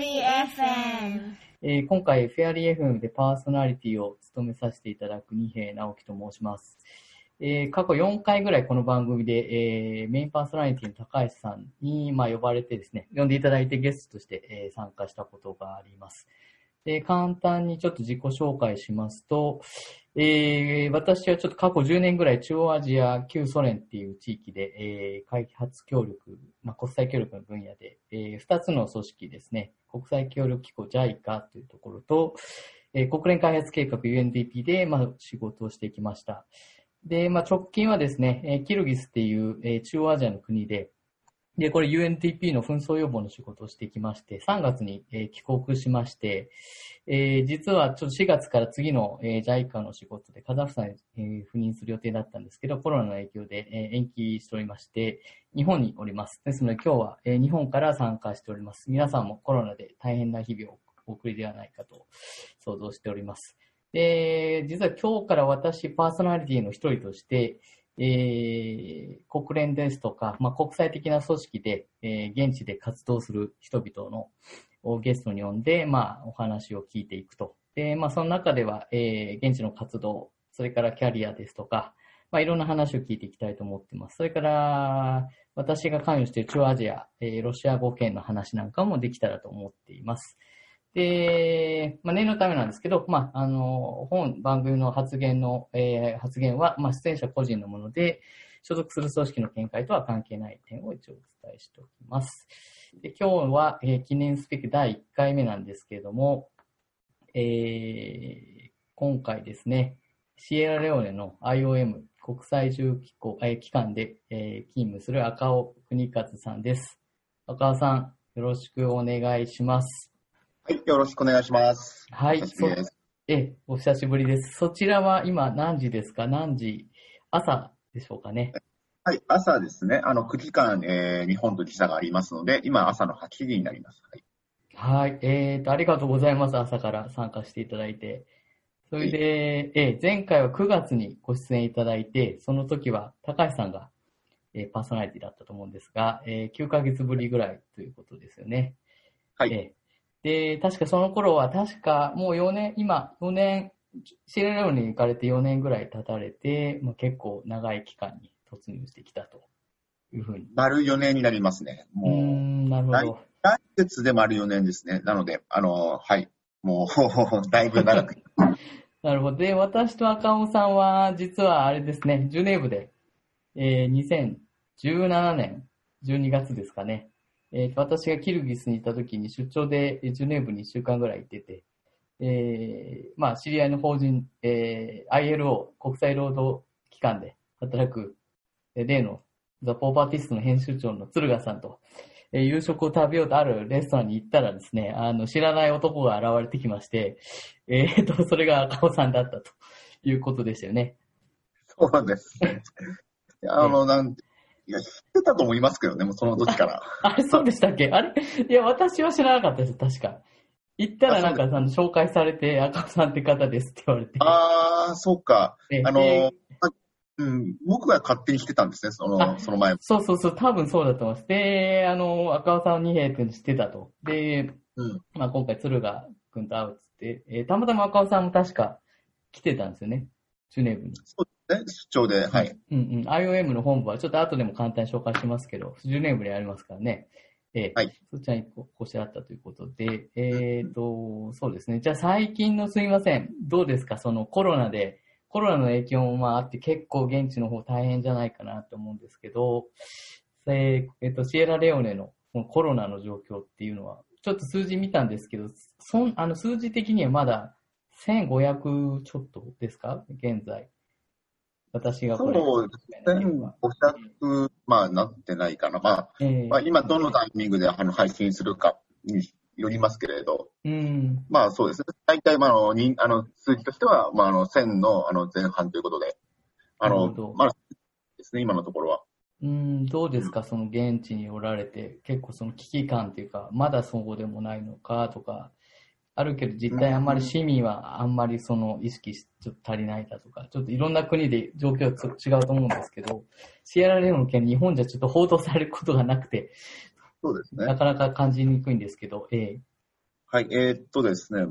リー FM。えー今回、フェアリー FM でパーソナリティを務めさせていただく二平直樹と申します。えー過去4回ぐらいこの番組で、えーメインパーソナリティの高橋さんに、まあ、呼ばれてですね、呼んでいただいてゲストとして、えー参加したことがあります。で簡単にちょっと自己紹介しますと、えー私はちょっと過去10年ぐらい中央アジア、旧ソ連っていう地域で、えー開発協力、まあ、国際協力の分野で、え2つの組織ですね、国際協力機構 JICA というところと、えー国連開発計画 UNDP で、まあ、仕事をしてきました。で、まあ、直近はですね、キルギスっていう、え中央アジアの国で、で、これ UNDP の紛争予防の仕事をしてきまして、3月に、えー帰国しまして、えー実はちょっと4月から次の、えー JICA の仕事でカザフスタンに、えー赴任する予定だったんですけど、コロナの影響で、えー延期しておりまして、日本におります。ですので今日は、えー日本から参加しております。皆さんもコロナで大変な日々をお送りではないかと想像しております。で、実は今日から私パーソナリティの一人として、えー国連ですとか、まあ、国際的な組織で、えー現地で活動する人々のをゲストに呼んで、まあ、お話を聞いていくと。で、まあ、その中では、えー現地の活動、それからキャリアですとか、まあ、いろんな話を聞いていきたいと思っています。それから、私が関与している中アジア、えーロシア語圏の話なんかもできたらと思っています。で、まあ、念のためなんですけど、まあ、あの、本番組の発言の、えー発言は、まあ、出演者個人のもので、所属する組織の見解とは関係ない点を一応お伝えしておきます。で今日は、えー記念すべき第1回目なんですけれども、えー今回ですね、シエラレオネの IOM 国際重機構、えー機関で、えー勤務する赤尾国和さんです。赤尾さん、よろしくお願いします。はい、よろしくお願いします。はい、お久しぶりですええ、お久しぶりです。そちらは今何時ですか？何時朝でしょうかね？はい、朝ですね、あの、9時間、えー日本と時差がありますので、今朝の8時になります。はい、はい。えーと、ありがとうございます。朝から参加していただいて。それで、えー前回は9月にご出演いただいて、その時は高橋さんが、えーパーソナリティだったと思うんですが、えー9ヶ月ぶりぐらいということですよね。はいえーで、確かその頃は、確かもう4年、今4年、シエラレオネに行かれて4年ぐらい経たれて、まあ、結構長い期間に突入してきたというふうに。丸4年になりますね。もう、ん、なるほど。来月で丸4年ですね。なので、あの、はい、もう、だいぶ長く。なるほど。で、私と赤尾さんは、実はあれですね、ジュネーブで、えー2017年12月ですかね、えー私がキルギスにいた時に出張でジュネーブに1週間ぐらい行ってて、えーまあ、知り合いの法人、えー ILO、国際労働機関で働く、例のザ・ポーパーティストの編集長の鶴賀さんと、えー夕食を食べようとあるレストランに行ったらですね、あの、知らない男が現れてきまして、えーと、それが赤尾さんだったということでしたよね。そうなんです。あの、なんいや、知ってたと思いますけどね、もうその時から。あれ、そうでしたっけ？あれ？いや、私は知らなかったです、確か。行ったらなんか、あの、紹介されて、赤尾さんって方ですって言われて。あー、そうか。えあのえ、あうん、僕が勝手に来てたんですね、そあの、その前も。そうそうそう、多分そうだと思います。で、あの、赤尾さんは二兵っていうの知ってたと。で、うん。まあ、今回、鶴賀君と会うっつって、えーたまたま赤尾さんも確か来てたんですよね。ジュネーブに。そうね、出張で、はい。うんうん。IOM の本部は、ちょっと後でも簡単に紹介しますけど、ジュネーブにありますからね。えーはいそちらにここうしてあったということで、えっ、と、そうですね。じゃあ最近のすみません。どうですか？そのコロナで、コロナの影響もまああって結構現地の方大変じゃないかなと思うんですけど、えっ、と、シエラレオネのコロナの状況っていうのは、ちょっと数字見たんですけど、そんあの数字的にはまだ1500ちょっとですか？現在。私がこれ。そうですね。1500、まあ、なってないかな。まあ、えーまあ、今どのタイミングであの配信するかによりますけれど、うん。まあそうですね。大体、まあ、あの、人あの数字としては、まあ、あの、1000のあの前半ということで、あのまあ、ですね、今のところは。うん、どうですか、その現地におられて、結構その危機感というか、まだそうでもないのかとか、あるけど実態あんまり市民はあんまりその意識しちょっと足りないだとか、ちょっといろんな国で状況が違うと思うんですけど、シエラレオネの件日本じゃちょっと報道されることがなくて、そうですね。なかなか感じにくいんですけど、ええはい、えーっとですね。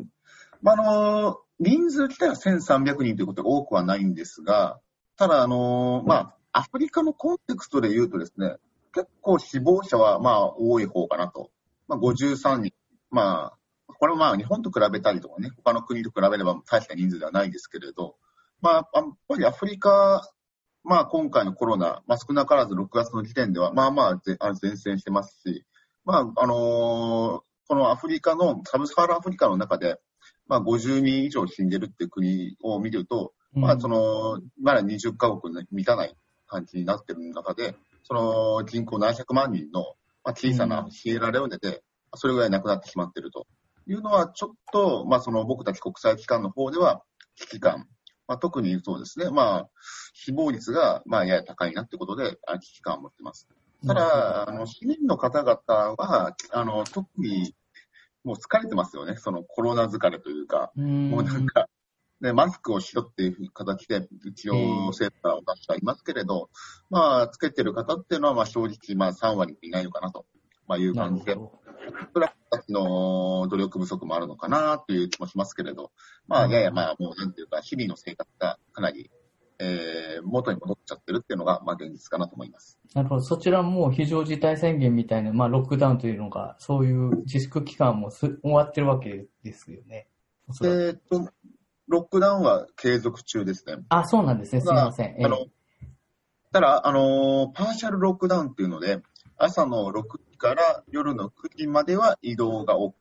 まあ、あの、人数自体は1300人ということが多くはないんですが、ただ、あの、まあ、アフリカのコンテクストで言うとですね、結構死亡者はまあ多い方かなと。まあ、53人。まあ、これはまあ日本と比べたりとかね、他の国と比べれば大した人数ではないですけれど、まあ、やっぱりアフリカ、まあ今回のコロナ、まあ少なからず6月の時点では、まあまあ前線してますし、まあ、あのーこのアフリカの、サブサハラアフリカの中で、まあ50人以上死んでるっていう国を見ると、まあその、まだ20カ国に満たない感じになってる中で、その人口700万人の、まあ、小さなシエラレオネで、それぐらい亡くなってしまっているというのは、ちょっと、まあ、その僕たち国際機関の方では危機感、まあ、特にそうですね、まあ、死亡率が、まあ、やや高いなってことで、あ危機感を持ってます。ただ、あの、市民の方々は、あの、特に、もう疲れてますよね。そのコロナ疲れというか、うん。もうなんか、ね、マスクをしろっていう形で、一応、セーターを出してはいますけれど、まあ、つけてる方っていうのは、まあ、正直、まあ、3割いないのかなと、まあ、いう感じで、ほそれは私の努力不足もあるのかなという気もしますけれど、まあ、うんややまあ、もうなんていうか、日々の生活がかなり、えー、元に戻っちゃってるっていうのが、まあ、現実かなと思います。ど。なるほど。そちらも非常事態宣言みたいな、まあ、ロックダウンというのが、そういう自粛期間もす終わってるわけですよね。えーっと、ロックダウンは継続中ですね。あ、そうなんですね。すみません。ええあの、ただ、あのー partial lockdown っていうので、朝の6時から夜の9時までは移動が OK。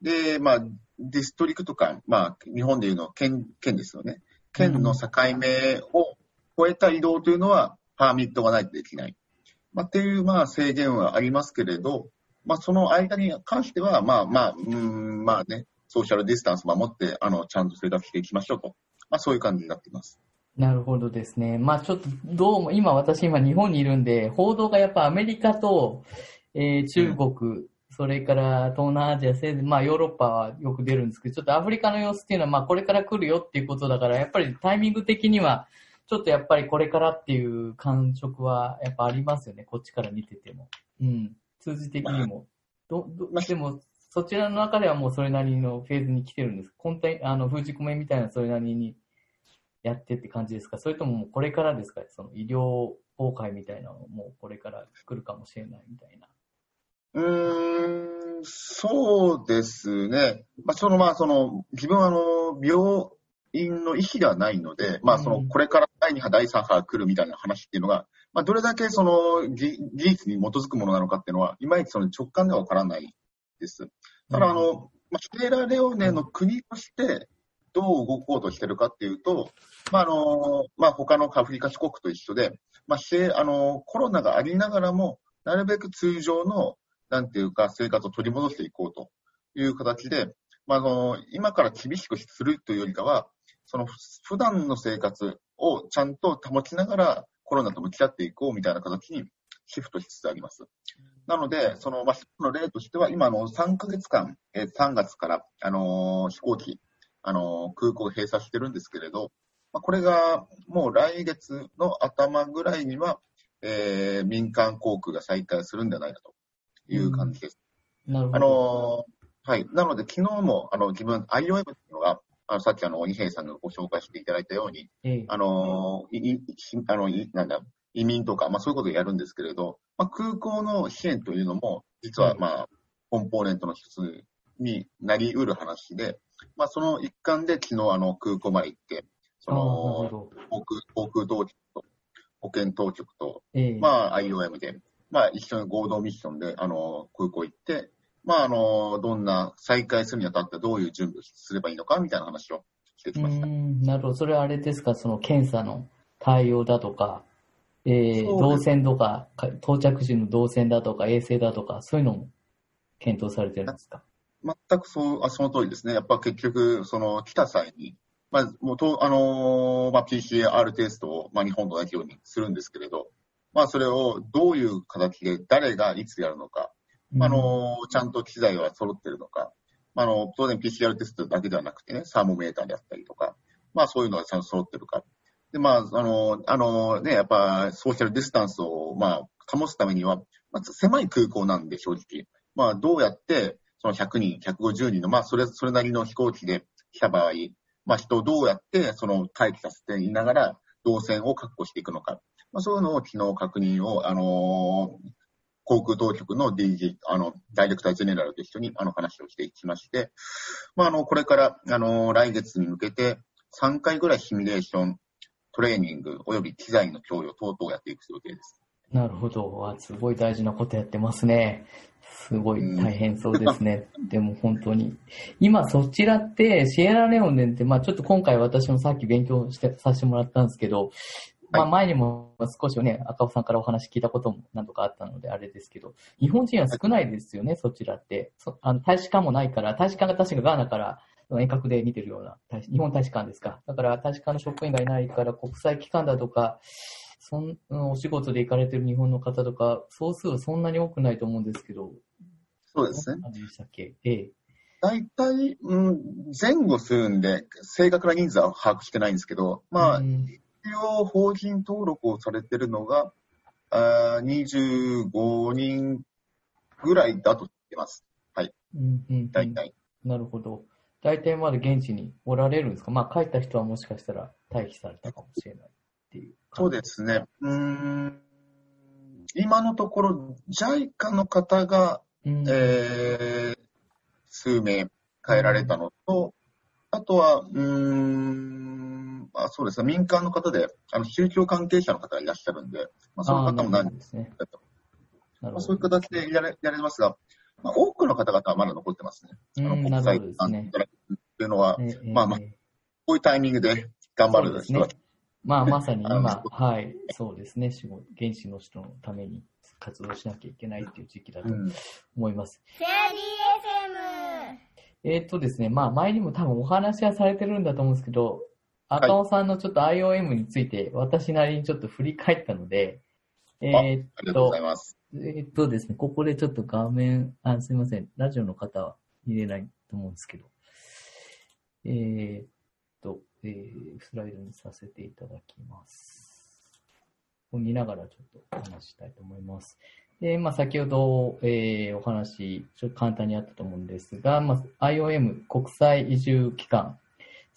で、まあ、 district 間、まあ、日本でいうの県、県ですよね。県の境目を越えた移動というのは、パーミットがないとできない。まあ、っていう、まあ、制限はありますけれど、まあ、その間に関しては、まあまあ、うん、まあね、ソーシャルディスタンス守って、あの、ちゃんと生活していきましょうと。まあ、そういう感じになっています。なるほどですね。まあちょっとどうも、今私今日本にいるんで、報道がやっぱアメリカと、えー中国、それから東南アジア、せいまあヨーロッパはよく出るんですけど、ちょっとアフリカの様子っていうのはまあこれから来るよっていうことだから、やっぱりタイミング的には、ちょっとやっぱりこれからっていう感触はやっぱありますよね。こっちから見てても。うん。数字的にも。ど、ど、でも、そちらの中ではもうそれなりのフェーズに来てるんです。コンテあの、封じ込めみたいなそれなりにやってって感じですか？それとももうこれからですか？その医療崩壊みたいなのもうこれから来るかもしれないみたいな。うーん、そうですね。まあ、その、まあ、その、自分はあの、病院の医師ではないので、まあ、その、うんこれから第2波、第3波が来るみたいな話っていうのが、まあ、どれだけその、ぎ事実に基づくものなのかっていうのは、いまいちその直感ではわからないです。ただ、あの、まあ、シエラレオネの国として、どう動こうとしてるかっていうと、まあ、あの、まあ、他のアフリカ諸国と一緒で、まあ、あの、コロナがありながらも、なるべく通常の、なんていうか、生活を取り戻していこうという形で、まあ、あの、今から厳しくするというよりかは、その、普段の生活をちゃんと保ちながら、コロナと向き合っていこうみたいな形にシフトしつつあります。なので、その、まあ、の例としては、今の3ヶ月間、え3月から、あの飛行機、あの空港を閉鎖してるんですけれど、まあ、これがもう来月の頭ぐらいには、えー民間航空が再開するんじゃないかという感じです。あなるほど。のーはい。なので、昨日も、あの、自分、IOM っていうのが、あの、さっきあの、二平さんがご紹介していただいたように、ええあのーい、い、あの、いなんだ、移民とか、まあそういうことをやるんですけれど、まあ空港の支援というのも、実はまあ、コンポーネントの一つになり得る話で、まあその一環で昨日あの空港まで行って、その。航空、航空当局と、保健当局と、ええまあ IOM で、まあ一緒に合同ミッションで、あの、空港行って、まああの、どんな再開するにあたってどういう準備をすればいいのかみたいな話をしてきうました。ん、なるほど。それはあれですか、その検査の対応だとか、ええそう動線とか、か到着時の動線だとか、衛生だとか、そういうのも検討されてるんですか？全くそう、あその通りですね。やっぱ結局、その来た際に、まあ、もうと、あのーまあ、PCR テストを、まあ、日本と同じようにするんですけれど、まあ、それをどういう形で誰がいつやるのか、うんあのーちゃんと機材は揃ってるのか、まあ、あの、当然 PCR テストだけではなくてね、サーモメーターであったりとか、まあ、そういうのがちゃんと揃ってるか。で、まあ、あのーあのーね、やっぱ、ソーシャルディスタンスを、まあ、保つためには、まず狭い空港なんで、正直。まあ、どうやって、その100人、150人の、まあ、それ、それなりの飛行機で来た場合、まあ、人をどうやって、その、待機させていながら、動線を確保していくのか。まあ、そういうのを昨日確認を、あのー、航空当局の DG、あの、ダイレクタージェネラルと一緒にあの話をしていきまして、まあ、あの、これから、あの、来月に向けて3回ぐらいシミュレーション、トレーニング、および機材の供与等々やっていく予定です。なるほど。すごい大事なことやってますね。すごい大変そうですね。うん、でも本当に。今そちらってシエラレオネって、まあちょっと今回私もさっき勉強してさせてもらったんですけど、まあ前にも少しね、赤尾さんからお話聞いたことも何度かあったのであれですけど、日本人は少ないですよね、そちらって。そあの大使館もないから、大使館が確かガーナから遠隔で見てるような、日本大使館ですか。だから大使館の職員がいないから国際機関だとか、そんお仕事で行かれてる日本の方とか、総数はそんなに多くないと思うんですけど。そうですね。何でしたっけ？ええ。大体、うん、前後するんで、正確な人数は把握してないんですけど、まあ、うん一応法人登録をされてるのが、あ25人ぐらいだと言ってます。はい。うんうん、大体。なるほど。大体まだ現地におられるんですか？まあ帰った人はもしかしたら退避されたかもしれないっていう。そうですね。うん。今のところ JICA の方が、うん、えー、数名帰られたのと、あとは、うん、あそうです。ね、民間の方で、あの宗教関係者の方がいらっしゃるんで、まあ、そういう方も何人ですね。まあ、そういう形でやれやれますが、まあ、多くの方々はまだ残ってますね。あの国際機関っていうのは、まあまあ、こういうタイミングで頑張る人は、ね、まあ、まさに今、はい、そうですね、現地の人のために活動しなきゃいけないっていう時期だと思います。うん、えっ、とですね、まあ、前にも多分お話はされてるんだと思うんですけど、赤尾さんのちょっと IOM について私なりにちょっと振り返ったので、えー、っと、ありがとうございます。えー、っとですね、ここでちょっと画面、あ、すいません。ラジオの方は見れないと思うんですけど、えー、っと、えー、スライドにさせていただきます。見ながらちょっとお話したいと思います。で、まあ、先ほど、えー、お話、ちょっと簡単にあったと思うんですが、まあ、IOM 国際移住機関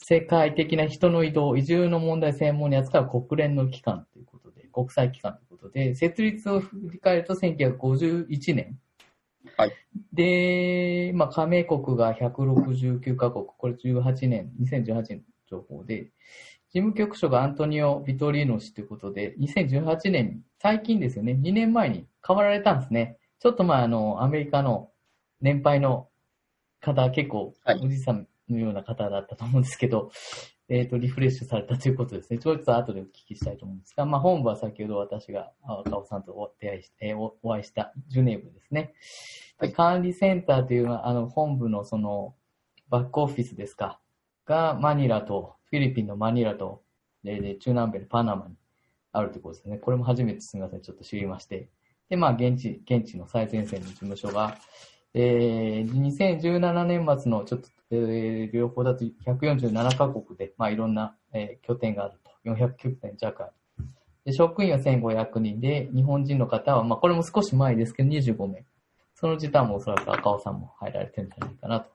世界的な人の移動、移住の問題専門に扱う国連の機関ということで、国際機関ということで、設立を振り返ると1951年。はい。で、まあ、加盟国が169カ国、これ18年、2018年の情報で、事務局長がアントニオ・ビトリーノ氏ということで、2018年に、最近ですよね、2年前に変わられたんですね。ちょっとまあ、あの、アメリカの年配の方、結構、おじさんのような方だったと思うんですけど、えっ、ー、と、リフレッシュされたということですね。ちょっと後でお聞きしたいと思うんですが、まあ、本部は先ほど私が赤尾さんとお出会いして、おお会いしたジュネーブですね。で管理センターというのは、あの、本部のその、バックオフィスですか、がマニラと、フィリピンのマニラと、で、で中南米のパナマにあるということですね。これも初めてすみません、ちょっと知りまして。で、まあ、現地、現地の最前線の事務所が、えー、2017年末のちょっとえー、両方だと147カ国で、まあ、いろんな、えー、拠点があると。409点弱ある。で職員は1500人で、日本人の方は、まあ、これも少し前ですけど、25名。その時短もおそらく赤尾さんも入られてるんじゃないかなと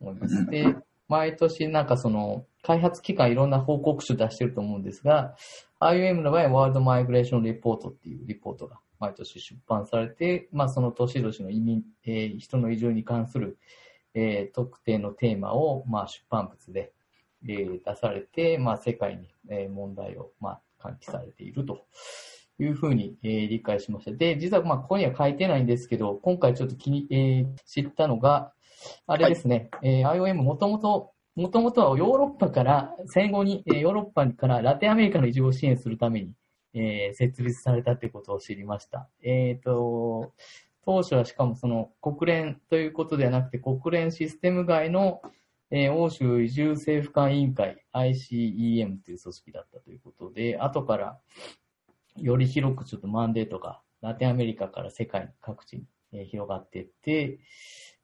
思います。で、毎年なんかその、開発機関いろんな報告書出してると思うんですが、IOM の場合はワールドマイグレーションレポートっていうリポートが毎年出版されて、まあその年々の移民、えー、人の移住に関するえー、特定のテーマを、まあ、出版物で、えー、出されて、まあ、世界に、えー、問題を、まあ、喚起されているというふうに、えー、理解しました。で、実は、まあ、ここには書いてないんですけど、今回ちょっと気に、えー、知ったのが、あれですね、はい、えー、IOM もともと、もともとはヨーロッパから、戦後に、えー、ヨーロッパからラテンアメリカの移住を支援するために、えー、設立されたということを知りました。えっ、ー、と、当初はしかもその国連ということではなくて国連システム外の、えー、欧州移住政府間委員会 ICEM という組織だったということで、後からより広くちょっとマンデートがラテンアメリカから世界各地に、えー、広がっていって、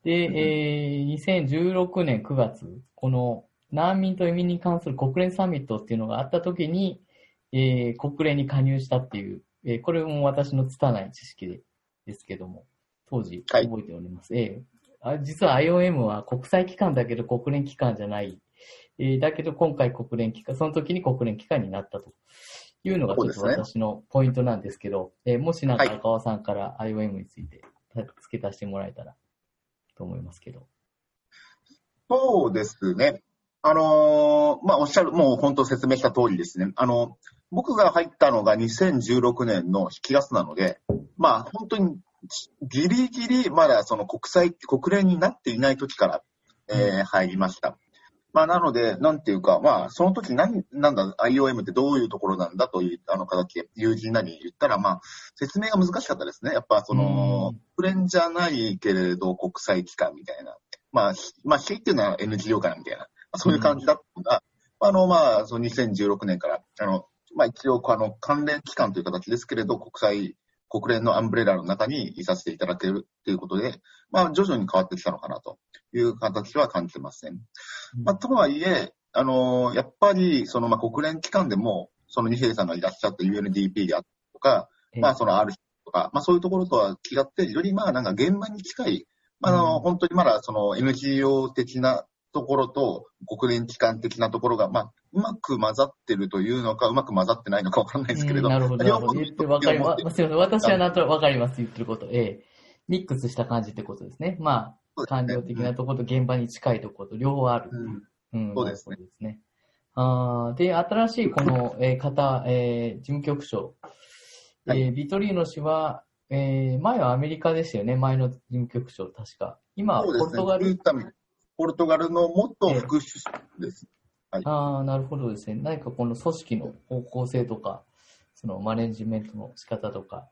で、えー、2016年9月、この難民と移民に関する国連サミットっていうのがあった時に、えー、国連に加入したっていう、えー、これも私の拙い知識でですけども、当時覚えております。はい、ええあ実は IOM は国際機関だけど国連機関じゃない。えーだけど今回国連機関、その時に国連機関になったというのがちょっと私のポイントなんですけど、えーもしなんかはい赤尾さんから IOM について付け足してもらえたらと思いますけど。そうですね。あのーまあ、おっしゃる、もう本当説明した通りですね。あの、僕が入ったのが2016年の7月なので、まあ、本当にギリギリまだその国際、国連になっていない時から、えー入りました。まあ、なので、なんていうか、まあ、その時何、なんだ、IOM ってどういうところなんだという、あの形で、友人なりに言ったら、まあ、説明が難しかったですね。やっぱ、その、国連じゃないけれど国際機関みたいな。まあ、ひまあ、非っていうのは NGO かなみたいな、まあそういう感じだったのが、あの、まあ、その2016年から、あの、まあ、一応、あの、関連機関という形ですけれど、国際、国連のアンブレラの中にいさせていただけるということで、まあ、徐々に変わってきたのかなという形は感じてますね。まあ、とはいえ、あの、やっぱり、その、まあ、国連機関でも、その二平さんがいらっしゃった UNDP であったとか、えーまあ、その R とか、まあ、そういうところとは違って、よりまあ、なんか現場に近い、まあ、あの、うん。本当にまだその NGO 的なところと国連機関的なところが、まあ、うまく混ざってるというのか、うまく混ざってないのかわからないですけれど、うんなるほど、なるほど。言ってわかります。私はなんとわかります、言ってること。ええミックスした感じってことですね。まあ、そうですね感情的なところと現場に近いところと両方ある。うんうん、そうですねですね。あーで、新しいこの、えー方、えー事務局長、はいえービトリーノ氏は、えー前はアメリカでしたよね、前の事務局長、確か。今ポルトガル。ポルトガルの元副首相です。ああ、なるほどですね。何かこの組織の方向性とか、そのマネジメントの仕方とか、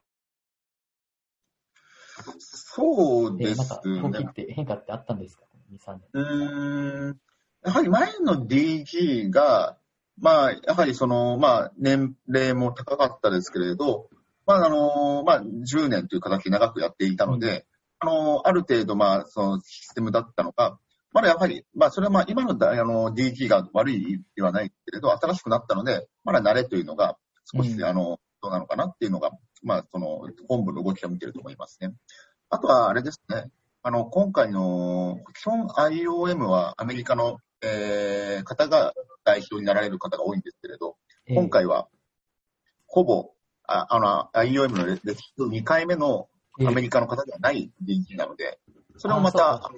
そうでえーなんかすね。動きって変化ってあったんですか ?2、3年。うーんやはり前の DG が、まあ、やはりその、まあ、年齢も高かったですけれど、まあ、あの、まあ、10年という形で長くやっていたので、あの、ある程度、まあ、そのシステムだったのか、まだやはり、まあ、それはまあ、今のだあの DG が悪いではないけれど、新しくなったので、まだ慣れというのが、少し、うんあの、どうなのかなっていうのが、まあ、その、本部の動きを見てると思いますね。あとは、あれですね。あの、今回の、基本 IOM はアメリカの、えー方が代表になられる方が多いんですけれど、えー今回は、ほぼ、ああの、IOM の歴史2回目のアメリカの方ではない DG なので、それもまた、あ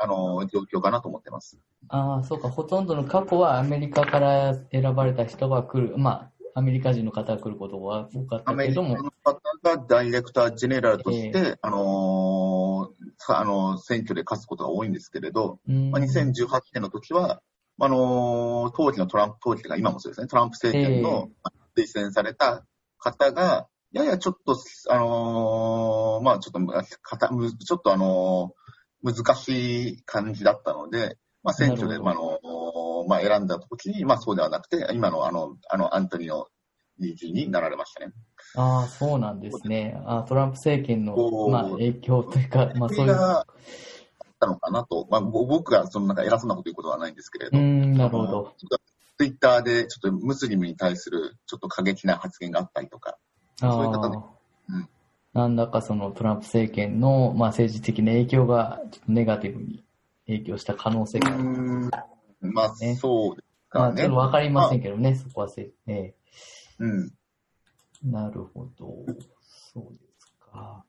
あの状況かなと思ってます。ああ、そうか。ほとんどの過去はアメリカから選ばれた人が来る。まあ、アメリカ人の方が来ることが多かっアメリカたけども、の方がダイレクタージェネラルとして、あのーさあの、選挙で勝つことが多いんですけれど、うん。まあ、2018年の時は、あのー当時のトランプ、当時が今もそうですね、トランプ政権の推薦された方が、ややちょっと、あのーまあちょっとむ、かたむちょっとあのー難しい感じだったので、まあ選挙で、なまああのーまあ選んだ時に、まあそうではなくて、今のあの、あの、アントニオ DG になられましたね。ああ、そうなんですね。あートランプ政権のまあ、影響というか、まあそそういう、れがあったのかなと、まあぼ僕がそのなんか偉そうなこと言うことはないんですけれど、うん、なるほど。ツイッターでちょっとムスリムに対するちょっと過激な発言があったりとか、あそういう方なんだかそのトランプ政権の、まあ、政治的な影響が、ちょっとネガティブに影響した可能性がある。まあねそうですまあ、ちょかね。っとわかりませんけどね、そこはせ、えうん。えなるほど。そうですか。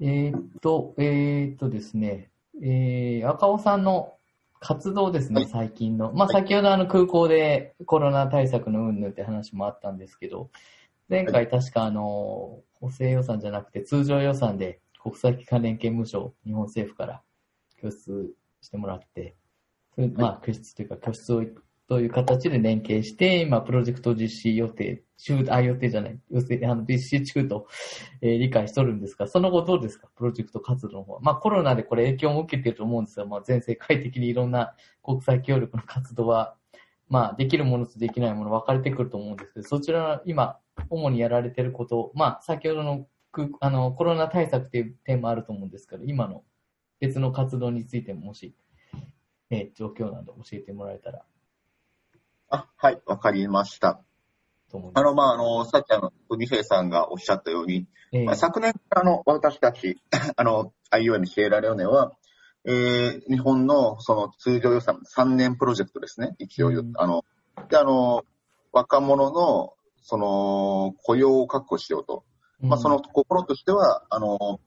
えーっと、えーっとですね、えー、赤尾さんの活動ですね、はい最近の。まあ、はい先ほどあの空港でコロナ対策の云々って話もあったんですけど、前回確かあの、補正予算じゃなくて通常予算で国際機関連携無償、日本政府から拠出してもらって、まあ、拠出というか拠出をという形で連携して、今、プロジェクト実施予定、中、あ、予定じゃない、要するに、あの、実施中と、えー理解しとるんですが、その後どうですか？プロジェクト活動の方は。まあ、コロナでこれ影響も受けてると思うんですが、まあ、全世界的にいろんな国際協力の活動は、まあ、できるものとできないもの分かれてくると思うんですけど、そちらの今、主にやられてること、まあ、先ほどの空あのコロナ対策っていう点もあると思うんですけど、今の別の活動についてももし、えー状況など教えてもらえたら。あ、はい、わかりました。あの、まあ、あの、さっきあの、二平さんがおっしゃったように、えー。まあ、昨年からあの、私たち、あの、IOM シエラレオネは、えー、日本のその通常予算3年プロジェクトですね、一応、うん、あの、で、あの、若者の、その、雇用を確保しようと。まあ、その心としては、あの、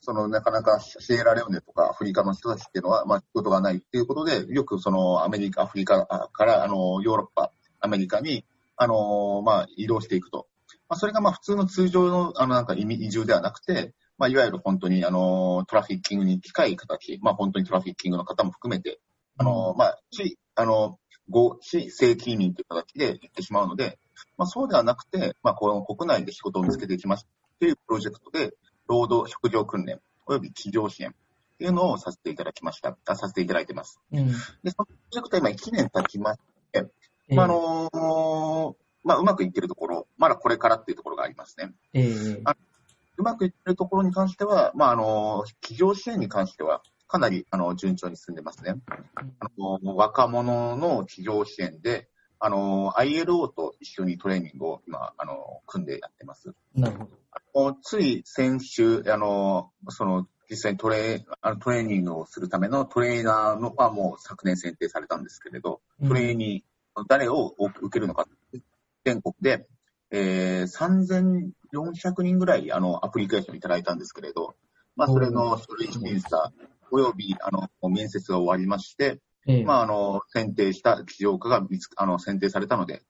その、なかなかシエラレオネとかアフリカの人たちっていうのは、まあ、仕事がないっていうことで、よくその、アメリカ、アフリカから、あの、ヨーロッパ、アメリカに、あの、まあ、移動していくと。まあ、それがまあ、普通の通常の、あの、なんか移住ではなくて、まあ、いわゆる本当に、あの、トラフィッキングに近い形、まあ、本当にトラフィッキングの方も含めて、あの、まあ、し、あの、合、非正規移民という形で行ってしまうので、まあ、そうではなくて、まあ、この国内で仕事を見つけていきますというプロジェクトで、労働、職業訓練、及び企業支援っていうのをさせていただきました。あさせていただいてます。うん、で、そのプロジェクトは今1年経ちまして、まあ、あのー、まあ、うまくいってるところ、まだこれからっていうところがありますね。えー、うまくいってるところに関しては、まあ、あの、企業支援に関しては、かなり、あの、順調に進んでますね。あの、若者の企業支援で、あの、ILO と一緒にトレーニングを今、あの、組んでやってます。なるほど。つい先週、あの、その、実際にトレあのトレーニングをするためのトレーナーのはもう昨年選定されたんですけれど、トレーニー、うん、誰を受けるのか、全国で、えー、3400人ぐらいあのアプリケーションいただいたんですけれど、まあ、それの書類審査、およびあの面接が終わりまして、ええ、まあ、あの、選定した起業家が見つあの選定されたので、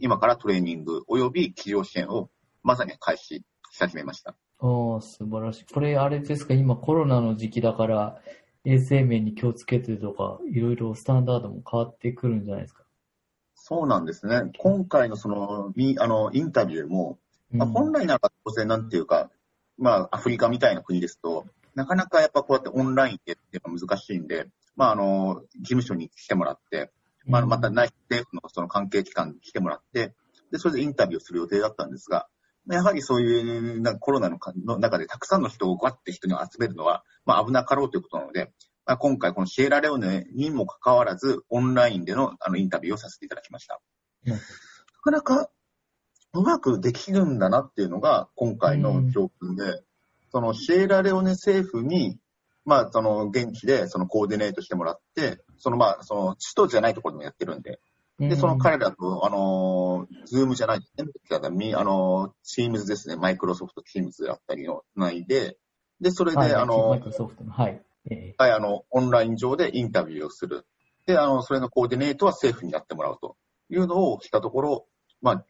今からトレーニングおよび起業支援をまさに開始し始めました。ああ、素晴らしい。これ、あれですか、今コロナの時期だから、衛生面に気をつけてとか、いろいろスタンダードも変わってくるんじゃないですか？そうなんですね。今回のその、あの、インタビューも、まあ、本来なら当然なんていうか、まあ、アフリカみたいな国ですと、なかなかやっぱこうやってオンラインでって難しいんで、まあ、あの、事務所に来てもらって、まあ、また内政府のその関係機関に来てもらって、で、それでインタビューする予定だったんですが、やはりそういうなコロナの中でたくさんの人をわって人に集めるのは、まあ、危なかろうということなので、まあ、今回このシエラレオネにもかかわらず、オンラインでのあのインタビューをさせていただきました。うん、なかなかうまくできるんだなっていうのが今回の教訓で、うん、そのシエラレオネ政府に、まあ、その現地でそのコーディネートしてもらって、そのまあ、その首都じゃないところでもやってるんで、で、その彼らと、あの、ズームじゃないですね、あの、チームズですね、マイクロソフトチームズだったりのないで、で、それで、はい、あの、マイクロソフトの、はい。はい、あの、オンライン上でインタビューをする。で、あの、それのコーディネートは政府にやってもらうというのをしたところ、まあ、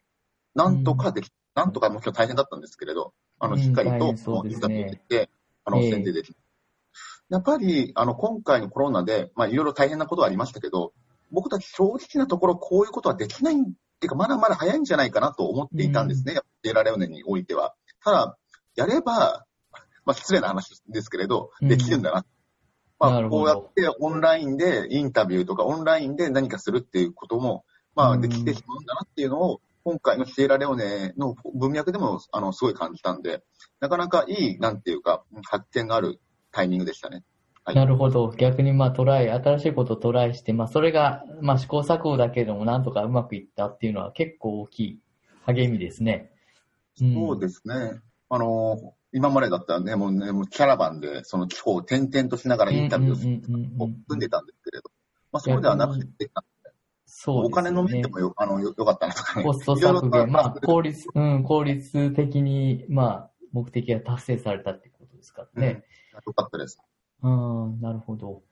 なんとかでき、うん、なんとかもちろん大変だったんですけれど、あの、しっかりと、インタビューでて、あの、選定できる。やっぱり、あの、今回のコロナで、まあ、いろいろ大変なことはありましたけど、僕たち正直なところ、こういうことはできないっていうか、まだまだ早いんじゃないかなと思っていたんですね、デ、うん、ラレオネにおいては。ただ、やれば、まあ、失礼な話ですけれど、できるんだな。うん、まあ、こうやってオンラインでインタビューとか、オンラインで何かするっていうことも、まあ、できてしまうんだなっていうのを、今回のシエラレオネの文脈でも、あの、すごい感じたんで、なかなかいい、なんていうか、発見があるタイミングでしたね。はい、なるほど。逆にまあトライ、新しいことをトライして、まあそれが、まあ試行錯誤だけどもなんとかうまくいったっていうのは結構大きい励みですね。うん、そうですね。あの、今までだったらね、もうね、もうキャラバンでその地方を転々としながらインタビューを組んでたんですけれど、まあそうではなくて、そう、ね、お金の面でもよあのよよかったなとかね。コスト削減、まあ効率、うん、効率的に、まあ目的が達成されたってことですからね。うん、よかったです。うん、なるほど。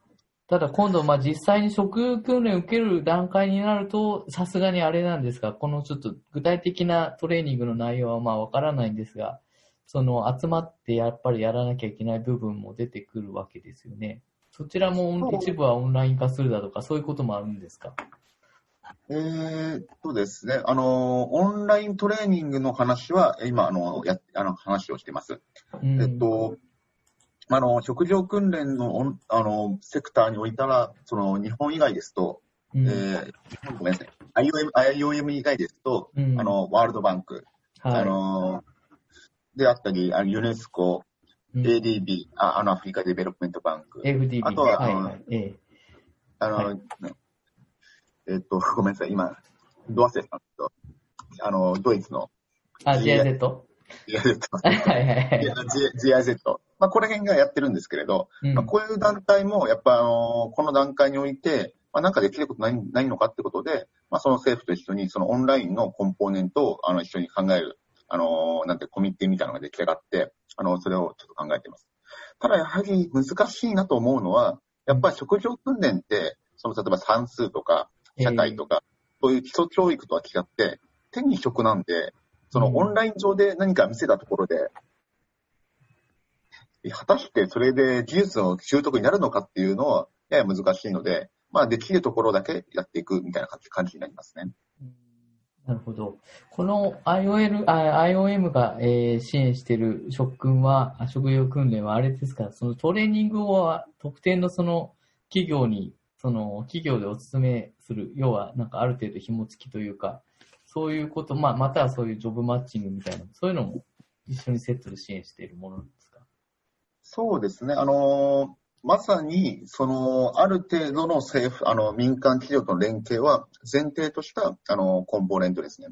ただ今度、まあ実際に職訓練を受ける段階になると、さすがにあれなんですが、このちょっと具体的なトレーニングの内容はまあわからないんですが、その集まってやっぱりやらなきゃいけない部分も出てくるわけですよね。そちらも一部はオンライン化するだとか、そういうこともあるんですか？えー、っとですね、あの、オンライントレーニングの話は、今、あの、や、あの、話をしてます。うん、えっと、あの、職業訓練の、あの、セクターにおいたら、その、日本以外ですと、うん、えー、ごめんなさい。IOM, IOM 以外ですと、うん、あの、ワールドバンク、はい、あの、であったり、あユネスコ、うん、ADB、ああの、アフリカ Development Bank。FDB。あとは、あの、はいはい、あの、はい、えっと、ごめんなさい、今、ドアセさんと、あの、ドイツの。あ、GIZ?GIZ。GIZ。はいはいはい。GIZ。まあ、ここら辺がやってるんですけれど、うんまあ、こういう団体も、やっぱ、あの、この段階において、まあ、なんかできることないないのかってことで、まあ、その政府と一緒に、そのオンラインのコンポーネントを、あの、一緒に考える、あの、なんてコミッティみたいなのが出来上がって、あの、それをちょっと考えています。ただ、やはり難しいなと思うのは、やっぱり職業訓練って、その、例えば算数とか、社会とか、そういう基礎教育とは違って、手に職なんで、そのうんオンライン上で何か見せたところで、果たしてそれで技術の習得になるのかっていうのは、やや難しいので、まあ、できるところだけやっていくみたいな感じ感じになりますね。うんなるほど。この IOL、あ IOM が、えー支援している職訓は、あ職業訓練はあれですか、そのトレーニングは特定のその企業に、その企業でお勧めする、要はなんかある程度紐付きというか、そういうこと、まあ、またはそういうジョブマッチングみたいな、そういうのも一緒にセットで支援しているものなんですか？そうですね。あのーまさに、その、ある程度の政府、あの、民間企業との連携は前提とした、あの、コンポーネントですね。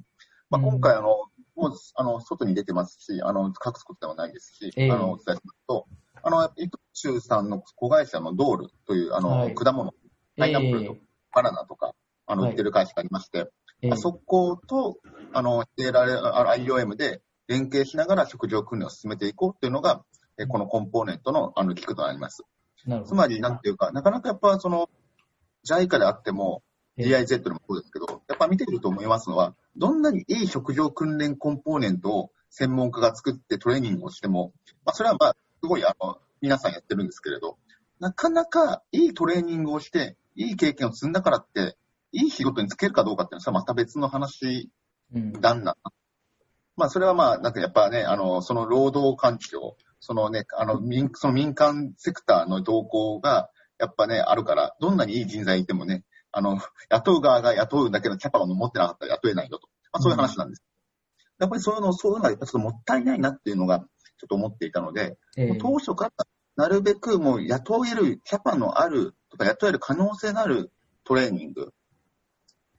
まあ、うん今回、あの、もう、あの、外に出てますし、あの、隠すことではないですし、ええあの、お伝えしますと、あの、伊藤忠さんの子会社のドールという、あの、はい果物、パイナップルとバナナとか、あの、はい。売ってる会社がありまして、えーあそこと、あの、IOM で連携しながら食事訓練を進めていこうっていうのが、えこのコンポーネントの、あの、聞くとなります。なるほど。つまり、なんていうか、なかなかやっぱその、JICA であっても、ええ。GIZ でもそうですけど、やっぱ見ていると思いますのは、どんなにいい食場訓練コンポーネントを専門家が作ってトレーニングをしても、まあ、それはまあ、すごい、あの、皆さんやってるんですけれど、なかなかいいトレーニングをして、いい経験を積んだからって、いい仕事に就けるかどうかっていうのは、また別の話うんだんな。まあ、それはまあ、なんかやっぱね、あの、その労働環境、そのね、あの、民、その民間セクターの動向が、やっぱね、あるから、どんなにいい人材いてもね、あの、雇う側が雇うだけのキャパを持ってなかったら雇えないよと。まあ、そういう話なんです。やっぱりそういうの、そういうのはやっぱちょっともったいないなっていうのが、ちょっと思っていたので、えもう当初からなるべくもう雇える、キャパのあるとか雇える可能性のあるトレーニング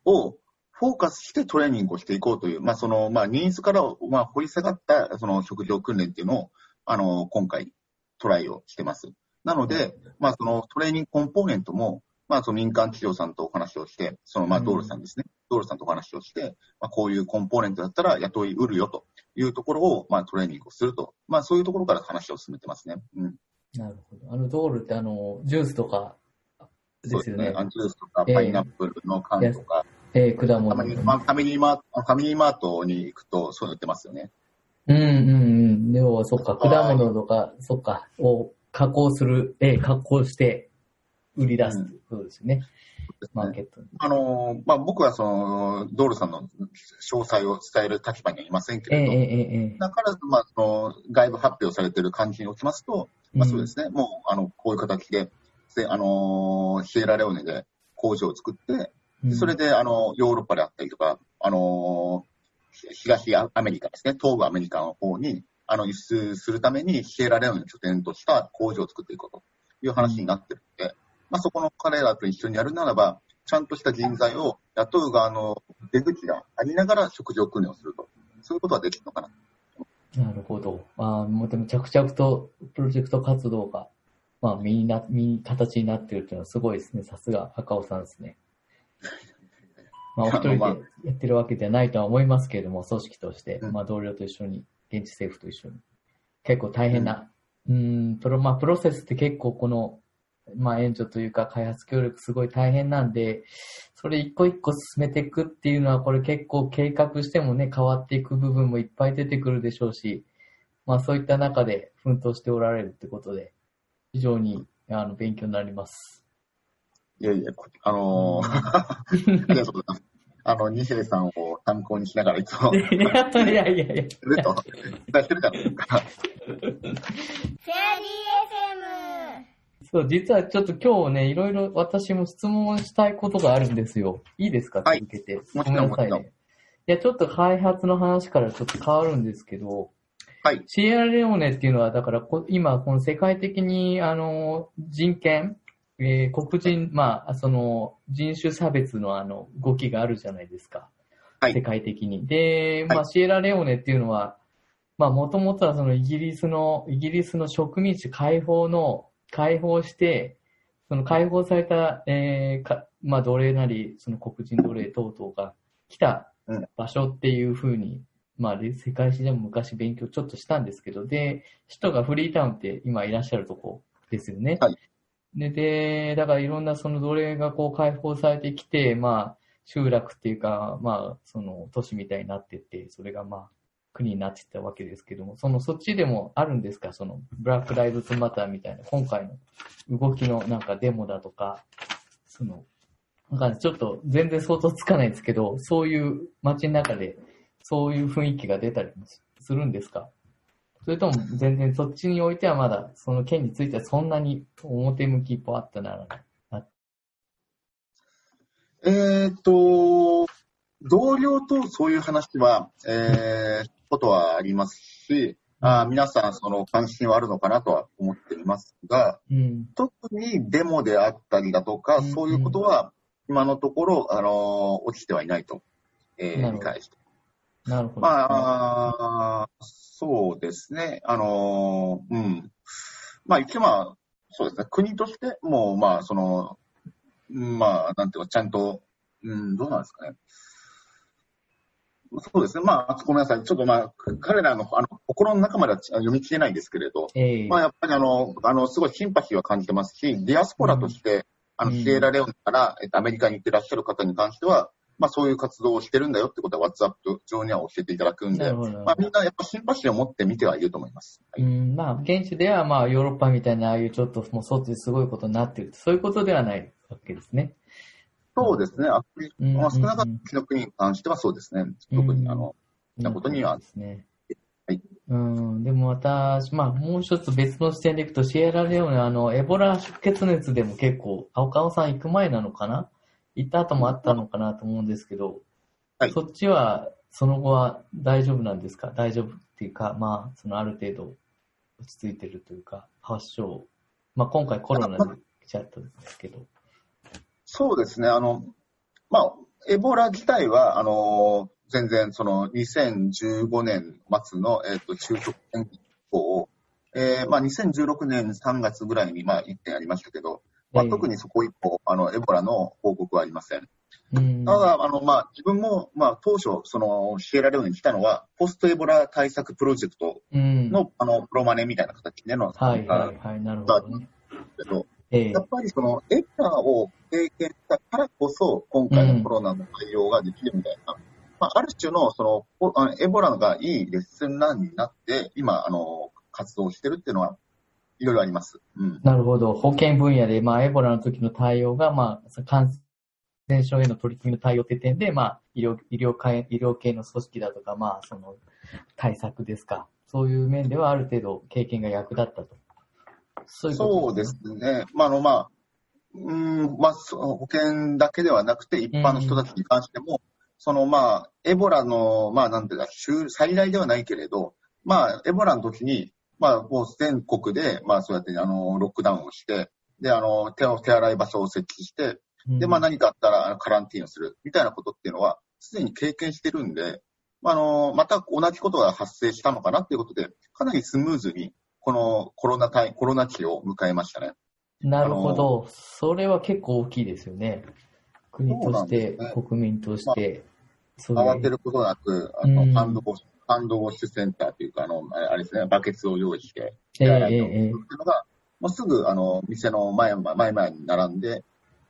をフォーカスしてトレーニングをしていこうという、まあその、まあニーズから、まあ掘り下がったその職業訓練っていうのを、あの、今回トライをしてます。なので、まあそのトレーニングコンポーネントも、まあその民間企業さんとお話をして、そのまあうんドールさんですね。ドールさんとお話をして、まあこういうコンポーネントだったら雇いうるよというところを、まあトレーニングをすると。まあそういうところから話を進めてますね。うん。なるほど。あの、ドールってあの、ジュースとかですよね。アンジュースとかええパイナップルの缶とか、えー果た物まに、まあ、ファミリーマート、ファミリーマートに行くとそういうの売ってますよね。うんうんうん。でも、そっか、果物とか、そっか、を加工する、えー加工して売り出すってことですよね。マーケットに。あのー、まあ、僕はその、ドールさんの詳細を伝える立場にはいませんけれど、えーえーえーえだから、まあ、その、外部発表されている感じにおきますと、ーまあ、そうですね、もう、あの、こういう形で、であのー、シエラレオネで工場を作って、うんそれで、あの、ヨーロッパであったりとか、あのー東アメリカですね、東部アメリカの方に、あの、輸出するために、シエラレオネを拠点とした工場を作っていこうという話になってるので、まあ、そこの彼らと一緒にやるならば、ちゃんとした人材を雇う側の出口がありながら食事を訓練をすると。そういうことはできるのかな。なるほど。ああ、もうでも着々とプロジェクト活動が、まあ、身にな、身に形になってるっていうのはすごいですね。さすが赤尾さんですね。まあ、お一人でまあやってるわけではないとは思いますけれども、組織として、うんまあ、同僚と一緒に、現地政府と一緒に、結構大変な、うーん、プロ、まあ、プロセスって結構この、まあ、援助というか開発協力すごい大変なんで、それ一個一個進めていくっていうのは、これ結構計画してもね、変わっていく部分もいっぱい出てくるでしょうし、まあそういった中で奮闘しておられるってことで、非常にあの勉強になります。いやいや、こあのー、ありがとうございます。あの、二平さんを参考にしながらいつも、いやいやいやいや。ると、伝えしてるじゃないですか。そう、実はちょっと今日ね、いろいろ私も質問したいことがあるんですよ。いいですか？はい続けて。もちろんごめんなさいもちね。いや、ちょっと開発の話からちょっと変わるんですけど、はい。シエラレオネっていうのは、だからこ今、この世界的に、あの、人権、えー黒人、まあ、その、人種差別のあの、動きがあるじゃないですか。はい世界的に。で、はいまあ、シエラレオネっていうのは、まあ、もともとはそのイギリスの、イギリスの植民地解放の、解放して、その解放された、えーか、まあ、奴隷なり、その黒人奴隷等々が来たうん場所っていうふうに、まあ、で世界史でも昔勉強ちょっとしたんですけど、で、首都がフリータウンって今いらっしゃるとこですよね。はいで、で、だからいろんなその奴隷がこう解放されてきて、まあ、集落っていうか、まあ、その都市みたいになってって、それがまあ、国になってたわけですけども、そのそっちでもあるんですか？その、ブラックライブズマターみたいな、今回の動きのなんかデモだとか、その、なんかちょっと全然想像つかないですけど、そういう街の中で、そういう雰囲気が出たりもするんですか？それとも全然そっちにおいてはまだ、その件についてはそんなに表向き一歩あったならな。えっ、と、同僚とそういう話は、えー、ことはありますし、あー皆さんその関心はあるのかなとは思っていますが、うん。特にデモであったりだとか、うんそういうことは今のところ、あのー起きてはいないと、えー、理解して。なるほど。まあ、そうですね。あのーうん。まあ、一応まあ、そうですね。国としても、まあ、その、うんまあ、なんていうか、ちゃんと、うん、どうなんですかね。そうですね。まあ、ごめんなさい。ちょっとまあ、彼らのあの心の中までは読み切れないですけれど、ええまあ、やっぱりあの、あの、すごいシンパシーは感じてますし、ディアスポラとして、あの、うんシエラレオネから、えっと、アメリカに行ってらっしゃる方に関しては、まあ、そういう活動をしてるんだよってことは、WhatsApp 上には教えていただくんで。まあ、みんなやっぱシンパシーを持って見てはいると思います。はいうん、まあ、現地では、まあ、ヨーロッパみたいな、ああいうちょっと、もう、そっちですごいことになってる。そういうことではないわけですね。そうですね。アフリうんまあ、少なかった国に関してはそうですね。特に、あの、なことにはですね。はい。うん、でも私、まあ、もう一つ別の視点でいくと、シエラレオネ、あの、エボラ出血熱でも結構、青川さん行く前なのかな？行った後もあったのかなと思うんですけど、はいそっちは、その後は大丈夫なんですか？大丈夫っていうか、まあ、そのある程度落ち着いてるというか、発症。まあ、今回コロナで来ちゃったんですけど。そうですね。あの、まあ、エボラ自体は、あの、全然、その、2015年末の、えっ、と、中極戦以降、えーまあ、2016年3月ぐらいに、まあ、1点ありましたけど、まあ、ええ特にそこ以降、あの、エボラの報告はありません。うん。ただ、あの、まあ、自分も、まあ、当初、その、シエラレオネに来たのは、ポストエボラ対策プロジェクトうん。の、あの、プロマネみたいな形での、はいはあいはい、なるほどね。けど、ええやっぱりその、エボラを経験したからこそ、今回のコロナの対応ができるみたいな、まあ、ある種の、その、エボラがいいレッスンランになって、今、あの、活動してるっていうのは、いろいろあります。うん。なるほど。保健分野で、まあ、エボラの時の対応が、まあ、感染症への取り組みの対応って点で、まあ、医療、医療系、医療系の組織だとか、まあ、その、対策ですか。そういう面ではある程度経験が役立ったと。そういうことそうですね。まあ、あの、まあ、うん、まあ、保険だけではなくて、一般の人たちに関しても、その、まあ、エボラの、まあ、なんていうか、終最大ではないけれど、まあ、エボラの時に、まあ、もう全国で、まあ、そうやって、あの、ロックダウンをして、で、あの、手を、手洗い場所を設置して、うんで、まあ、何かあったら、カランティーンをする、みたいなことっていうのは、すでに経験してるんで、まあ、あの、また同じことが発生したのかなっていうことで、かなりスムーズに、このコロナ対、コロナ期を迎えましたね。なるほど。それは結構大きいですよね。国として、ね国民として、そういう慌てることなく、あうんの、ハンドウォッシュ、ハンドウォッシュセンターというか、あの、あれですね、バケツを用意して、ええ手洗いをするっていうのが、もうすぐ、あの、店の前、前々に並んで、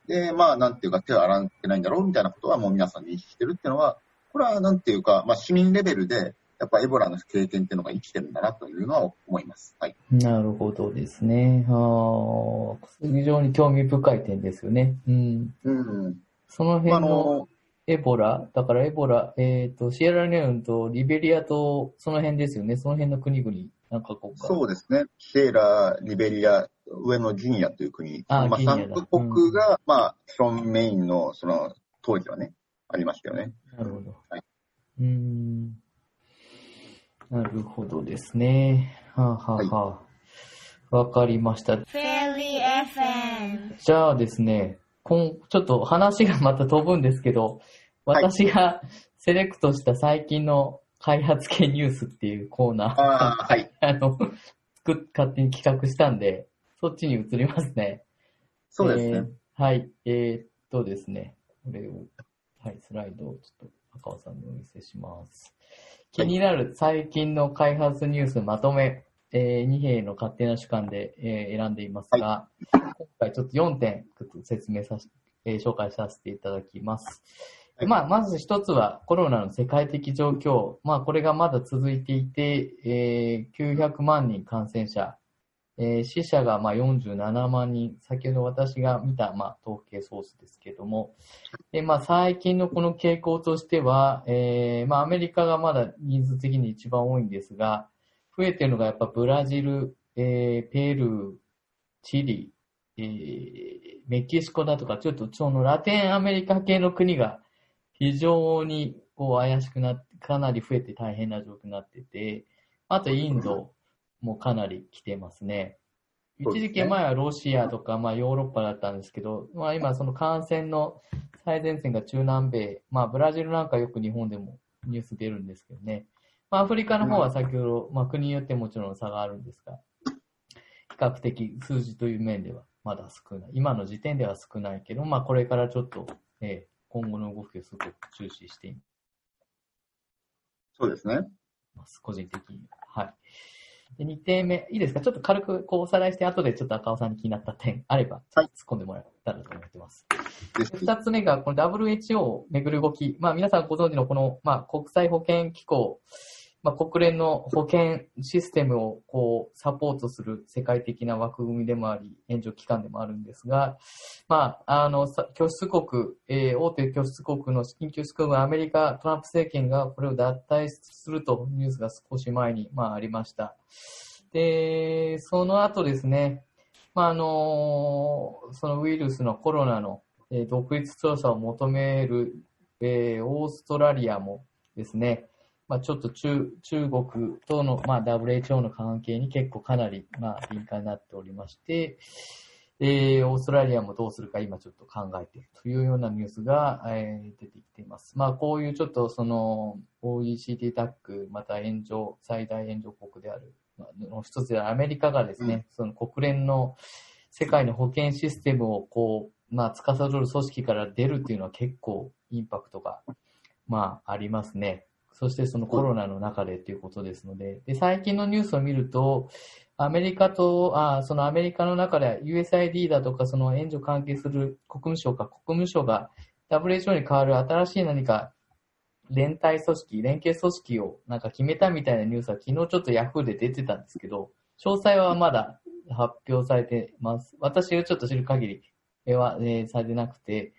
で、まあ、なんていうか、手を洗ってないんだろうみたいなことはもう皆さん認識してるっていうのは、これはなんていうか、まあ、市民レベルで、やっぱエボラの経験っていうのが生きてるんだなというのは思います。はい。なるほどですね。あー非常に興味深い点ですよね。うん。うん。そのまあ、あ辺のの、エボラ、だからエボラ、えっ、と、シエラレオンとリベリアと、その辺ですよね。その辺の国々、なんかこうか。そうですね。シェーラ、リベリア、上のギニアという国。まあ、あギニアだ3カ国が、まあ、基本メインの、その、当時はね、ありましたよね。なるほど。はいうーん。なるほどですね。はあ、はあはあ、わかりました。じゃあですね、こんちょっと話がまた飛ぶんですけど、はい私がセレクトした最近の開発系ニュースっていうコーナー、ああ、はい。あの、作っ、勝手に企画したんで、そっちに移りますね。そうですね。えーはい。えーっとですね。これを、はい、スライドをちょっと赤尾さんにお見せします。気になる最近の開発ニュースまとめ、えー、二兵の勝手な主観で、えー選んでいますが、今回ちょっと4点説明させ、えー紹介させていただきます。はいまあ、まず一つはコロナの世界的状況。まあ、これがまだ続いていて、えー900万人感染者、えー死者がまあ47万人、先ほど私が見たまあ統計ソースですけども、でまあ、最近のこの傾向としては、えーまあ、アメリカがまだ人数的に一番多いんですが、増えてるのがやっぱブラジル、えーペルー、チリ、えーメキシコだとか、ちょっとそのラテンアメリカ系の国が非常にこう怪しくなって、かなり増えて大変な状況になってて、あとインド。もかなり来てますね。一時期前はロシアとか、まあヨーロッパだったんですけど、まあ今その感染の最前線が中南米、まあブラジルなんかよく日本でもニュース出るんですけどね。まあアフリカの方は先ほど、まあ国によってもちろん差があるんですが、比較的数字という面ではまだ少ない。今の時点では少ないけど、まあこれからちょっと、えー今後の動きをすごく注視していそうですね。ます。個人的に。はい。で、2点目、いいですか？ちょっと軽くこうおさらいして、後でちょっと赤尾さんに気になった点あれば、突っ込んでもらえたらと思ってます。ですで二つ目が、この WHO をめぐる動き。まあ皆さんご存知のこの、まあ国際保健機構、まあ国連の保健システムをこうサポートする世界的な枠組みでもあり、援助機関でもあるんですが、まあ、あの、拠出国、えー大手拠出国の緊急救国アメリカ、トランプ政権がこれを脱退するとニュースが少し前に、まあ、ありました。で、その後ですね、まあ、あの、そのウイルスのコロナの、えー独立調査を求める、えーオーストラリアもですね、まあ、ちょっと中中国との、まあ、WHO の関係に結構かなり、まあ、敏感になっておりまして、えーオーストラリアもどうするか今ちょっと考えているというようなニュースが、えー出てきています。まあ、こういうちょっとその OECD タック、また援助、最大援助国である、まあの一つであるアメリカがですね、その国連の世界の保健システムをこう、まあ、司る組織から出るっていうのは結構インパクトが、まあ、ありますね。そしてそのコロナの中でということですので、で、最近のニュースを見ると、アメリカと、あそのアメリカの中で USID だとか、その援助関係する国務省か、国務省が WHO に代わる新しい何か連帯組織、連携組織をなんか決めたみたいなニュースは昨日ちょっと Yahoo で出てたんですけど、詳細はまだ発表されてます。私がちょっと知る限りは、えーされてなくて、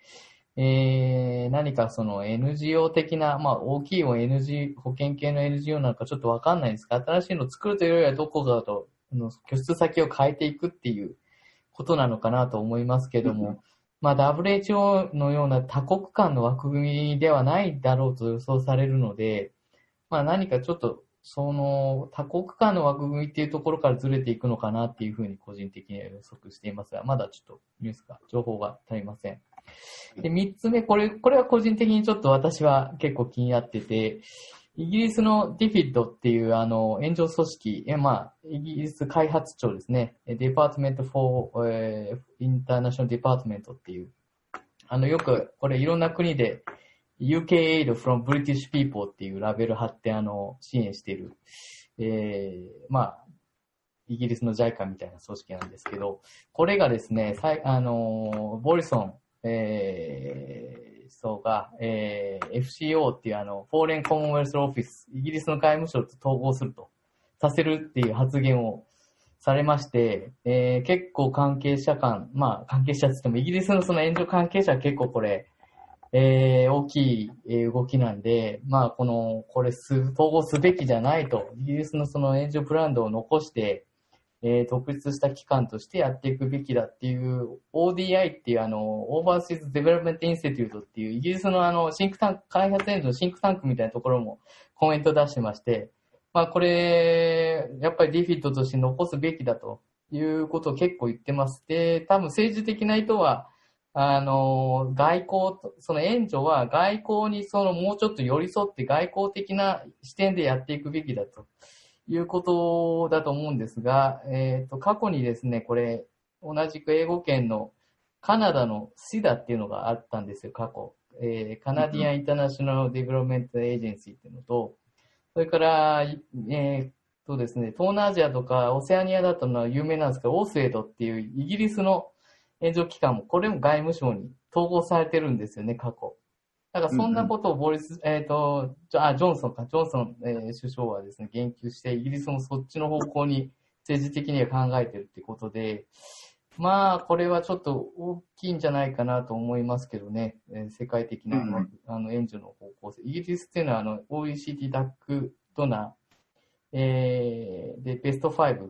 えー何かその NGO 的な、まあ大きい NG、保険系の NGO なんかちょっとわかんないんですが、新しいのを作るというよりはどこかと、あの拠出先を変えていくっていうことなのかなと思いますけども、まあ WHO のような多国間の枠組みではないだろうと予想されるので、まあ何かちょっとその多国間の枠組みっていうところからずれていくのかなっていうふうに個人的には予測していますが、まだちょっとニュースが、情報が足りません。で、三つ目、これ、これは個人的にちょっと私は結構気になってて、イギリスの DFID っていうあの援助組織、えまあ、イギリス開発庁ですね、デパートメント for、えー、インターナショナルデパートメントっていう、あの、よく、これいろんな国で UK Aid from British People っていうラベル貼ってあの、支援している、えー、まあ、イギリスの JICA みたいな組織なんですけど、これがですね、さいあの、ボリソン、えー、そうが、えー、FCO っていうあの、フォーレンコモンウェルスオフィス、イギリスの外務省と統合すると、させるっていう発言をされまして、えー、結構関係者間、まあ関係者って言ってもイギリスのその援助関係者は結構これ、えー、大きい動きなんで、まあこの、これす、統合すべきじゃないと、イギリスのその援助ブランドを残して、えー、独立した機関としてやっていくべきだっていう ODI っていうあの、 Overseas Development Institute っていうイギリスのあの、シンクタンク、開発援助のシンクタンクみたいなところもコメント出してまして、まあこれ、やっぱり DFID として残すべきだということを結構言ってます。で、多分政治的な意図はあの、外交、その援助は外交にそのもうちょっと寄り添って外交的な視点でやっていくべきだということだと思うんですが、えっ、と、過去にですね、これ、同じく英語圏のカナダのシダっていうのがあったんですよ、過去。えー、カナディアン・インターナショナル・ディベロメント・エージェンシーっていうのと、それから、えー、とですね、東南アジアとかオセアニアだったのは有名なんですけど、オースエドっていうイギリスの援助機関も、これも外務省に統合されてるんですよね、過去。だからそんなことをボリス、うんうん、えっ、ー、と、あ、ジョンソンか、ジョンソン、えー、首相はですね、言及して、イギリスもそっちの方向に政治的には考えてるってことで、まあ、これはちょっと大きいんじゃないかなと思いますけどね、えー、世界的な、うん、あの援助の方向性。イギリスっていうのは、あの、OECD ダックドナー、えー、で、ベスト5、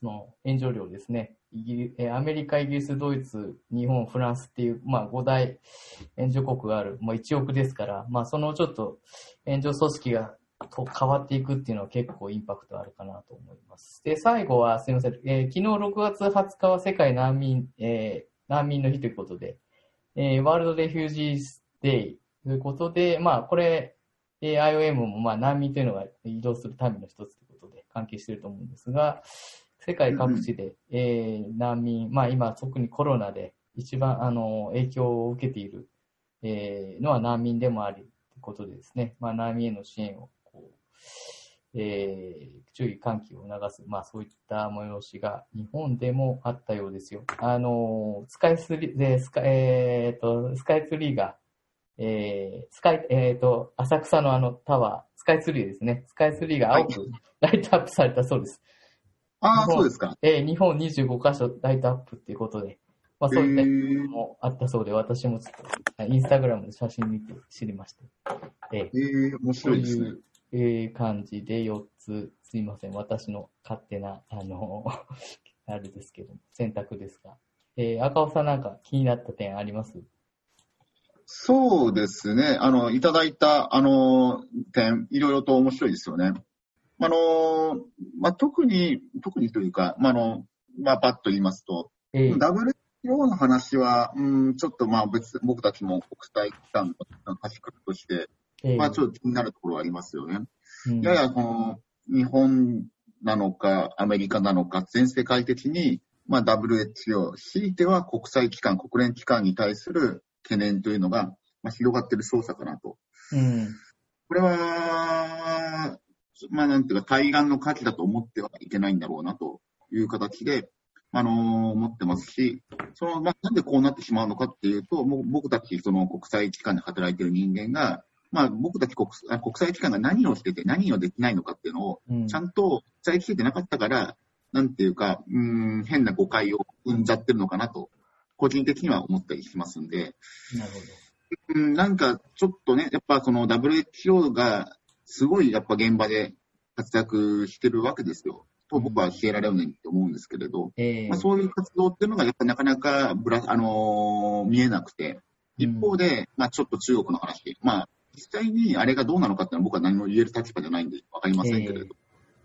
その援助量ですね。イギリえアメリカ、イギリス、ドイツ、日本、フランスっていう、まあ、5大援助国がある、まあ、1億ですから、まあ、そのちょっと援助組織がと変わっていくっていうのは結構インパクトあるかなと思います。で、最後はすみません、えー、昨日6月20日は世界難民、えー、難民の日ということで、えー、ワールドレフュージースデイということで、まあ、これ、えー、IOM もまあ難民というのが移動する民の一つということで関係していると思うんですが、世界各地で、えー、難民、まあ今特にコロナで一番あの影響を受けている、えー、のは難民でもありということでですね、まあ難民への支援をこう、えー、注意喚起を促す、まあそういった催しが日本でもあったようですよ。あの、スカイツリー、でスカえー、と、スカイツリーが、えー、スカイ、えっ、ー、と、浅草のあのタワー、スカイツリーですね。スカイツリーが青くライトアップされたそうです。ああ、そうですか。えー、日本25箇所ライトアップっていうことで、まあそういったもあったそうで、私もインスタグラムで写真見て知りました。えー、えー、面白いですね。えー、感じで4つ、すいません、私の勝手な、あの、あれですけど、選択ですが。えー、赤尾さんなんか気になった点あります？そうですね。あの、いただいた、あの、点、いろいろと面白いですよね。あの、まあ、特に、特にというか、まあ、の、まあ、パッと言いますと、えー、WTO の話は、うん、ちょっとまあ別、僕たちも国際機関の端くとして、えー、まあちょっと気になるところはありますよね。うん、ややこの、日本なのか、アメリカなのか、全世界的に、まあ WTO、強いては国際機関、国連機関に対する懸念というのが、まあ、広がっている捜査かなと。うん、これは、まあなんていうか、対岸の火器だと思ってはいけないんだろうなという形で、あのー、思ってますし、その、まあ、なんでこうなってしまうのかっていうと、もう僕たち、その国際機関で働いている人間が、まあ、僕たち国国際機関が何をしてて何をできないのかっていうのを、ちゃんと伝えきれてなかったから、うん、なんていうか、うん、変な誤解を生んじゃってるのかなと、個人的には思ったりしますんで、なるほど。うん、なんか、ちょっとね、やっぱその WHO がすごいやっぱ現場で活躍してるわけですよ。と僕はシエラレオネにって思うんですけれど、えー、まあ、そういう活動っていうのがやっぱなかなかブラ、あのー、見えなくて、一方で、まあ、ちょっと中国の話、まあ、実際にあれがどうなのかっていうのは僕は何も言える立場じゃないんでわかりませんけれど、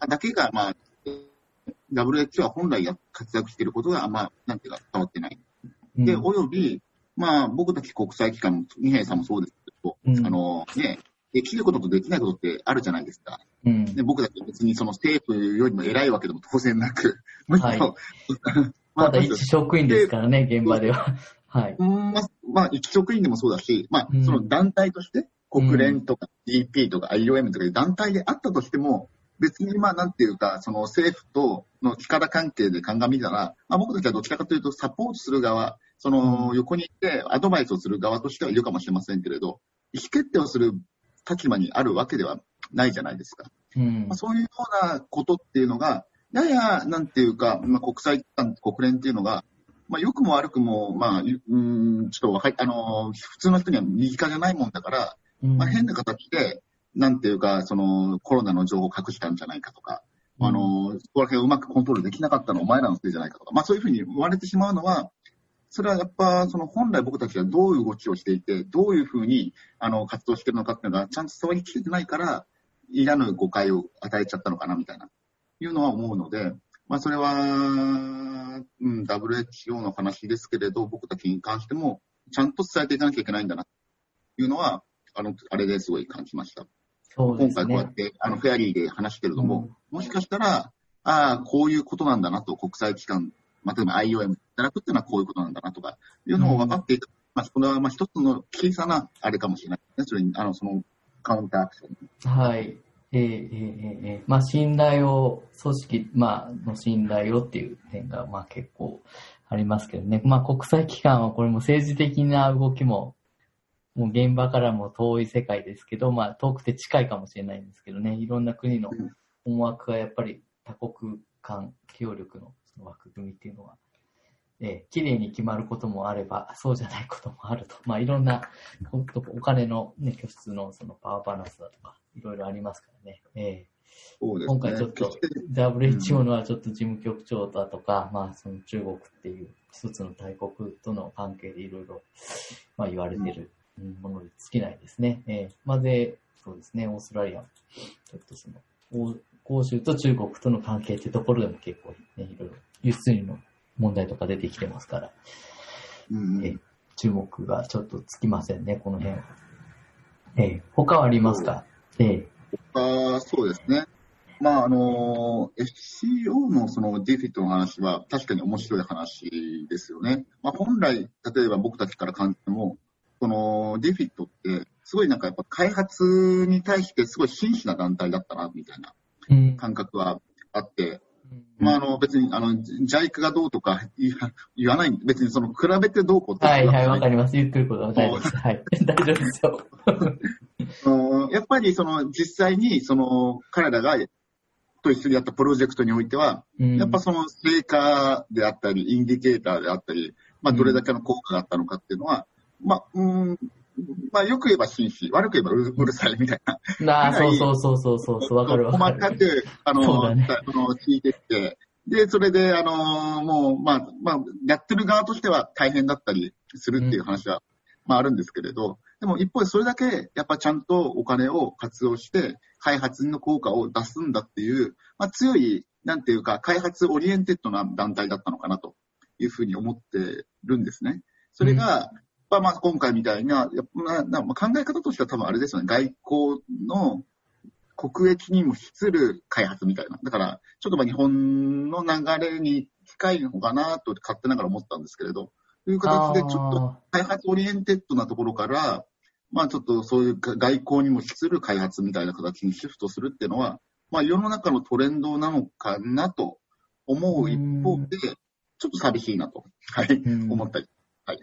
えー、だけが、まあ、WHO は本来活躍していることが、まあ、なんていうか伝わってない。で、および、まあ、僕たち国際機関、二平さんもそうですけど、うん、あの、ね、できることとできないことってあるじゃないですか。うん、で僕たち別にその政府よりも偉いわけでも当然なく、はい、まだ一職員ですからね、現場では。はい。まあ、まあ、一職員でもそうだし、まあ、その団体として、国連とか DP とか IOM とかいう団体であったとしても、別にまあなんていうか、その政府との力関係で鑑みたら、まあ僕たちはどちらかというとサポートする側、その横にいてアドバイスをする側としてはいるかもしれませんけれど、意思決定をする立場にあるわけではないじゃないですか。うん。まあ、そういうようなことっていうのが、やや、なんていうか、まあ、国際機関、国連っていうのが、まあ、良くも悪くも、まあ、うん、ちょっとわかあの、普通の人には右側じゃないもんだから、うん、まあ、変な形で、なんていうか、その、コロナの情報を隠したんじゃないかとか、うん、あの、そこら辺をうまくコントロールできなかったのはお前らのせいじゃないかとか、まあ、そういうふうに言われてしまうのは、それはやっぱ、その本来僕たちがどういう動きをしていて、どういうふうに、あの、活動してるのかっていうのが、ちゃんと伝わりきれてないから、嫌な誤解を与えちゃったのかな、みたいな、いうのは思うので、まあ、それは、うん、WHO の話ですけれど、僕たちに関しても、ちゃんと伝えていかなきゃいけないんだな、というのは、あの、あれですごい感じました。そうですね、今回こうやって、あの、フェアリーで話してるのも、うん、もしかしたら、ああ、こういうことなんだなと、国際機関、まあ、例えば IOM いただくっていうのはこういうことなんだなとか、いうのを分かっていく。うん、まあ、これはまあ一つの小さなあれかもしれないですね。それに、あの、そのカウンターアクション。はい。えー、えー、えー、まあ、信頼を、組織、まあ、の信頼をっていう点が、まあ、結構ありますけどね。まあ、国際機関はこれも政治的な動きも、もう現場からも遠い世界ですけど、まあ、遠くて近いかもしれないんですけどね。いろんな国の思惑がやっぱり多国間協力のその枠組みっていうのは、えー、綺麗に決まることもあれば、そうじゃないこともあると。まあ、いろんな、お金のね、拠出のそのパワーバランスだとか、いろいろありますからね。えー、ね、今回ちょっと WHO のはちょっと事務局長だとか、うん、まあその中国っていう一つの大国との関係でいろいろ、まあ言われてるものに尽きないですね。えー、まぜ、そうですね、オーストラリア、ちょっとその、欧州と中国との関係っていうところでも結構ね、いろいろ輸出入の問題とか出てきてますから、うん、え注目がちょっとつきませんね、この辺。えー、他はありますか？ええ。他、そうですね。まあ、あの、SCO のそのディフィットの話は確かに面白い話ですよね。まあ、本来、例えば僕たちから感じても、このディフィットって、すごいなんかやっぱ開発に対してすごい真摯な団体だったな、みたいな感覚はあって、うん、まあ、あの、別に、あの、ジャイクがどうとか言わない、別にその、比べてどうこうって。はいはい、わかります。言ってることは大丈夫です。はい。大丈夫ですよ。やっぱりその実際にその彼らがと一緒にやったプロジェクトにおいては、うん、やっぱその成果であったり、インディケーターであったり、まあどれだけの効果があったのかっていうのは、まあ、うん、まあよく言えば紳士、悪く言えばうるさいみたいな。なあ、そうそうそうそうそう、わかるわかる。細かく、あの、ね、あの聞いてって、で、それで、あのもう、まあ、まあ、やってる側としては大変だったりするっていう話は、うん、まああるんですけれど、でも一方でそれだけやっぱちゃんとお金を活用して開発の効果を出すんだっていう、まあ、強い、なんていうか開発 oriented な団体だったのかなというふうに思ってるんですね。それが、うん、まあ今回みたいな、やな考え方としては多分あれですよね。外交の国益にも資する開発みたいな。だから、ちょっとまあ日本の流れに近いのかなと勝手ながら思ったんですけれど、という形でちょっと開発 oriented なところから、まあちょっとそういう外交にも資する開発みたいな形にシフトするっていうのは、まあ世の中のトレンドなのかなと思う一方で、ちょっと寂しいなと、はい、思ったり。はい。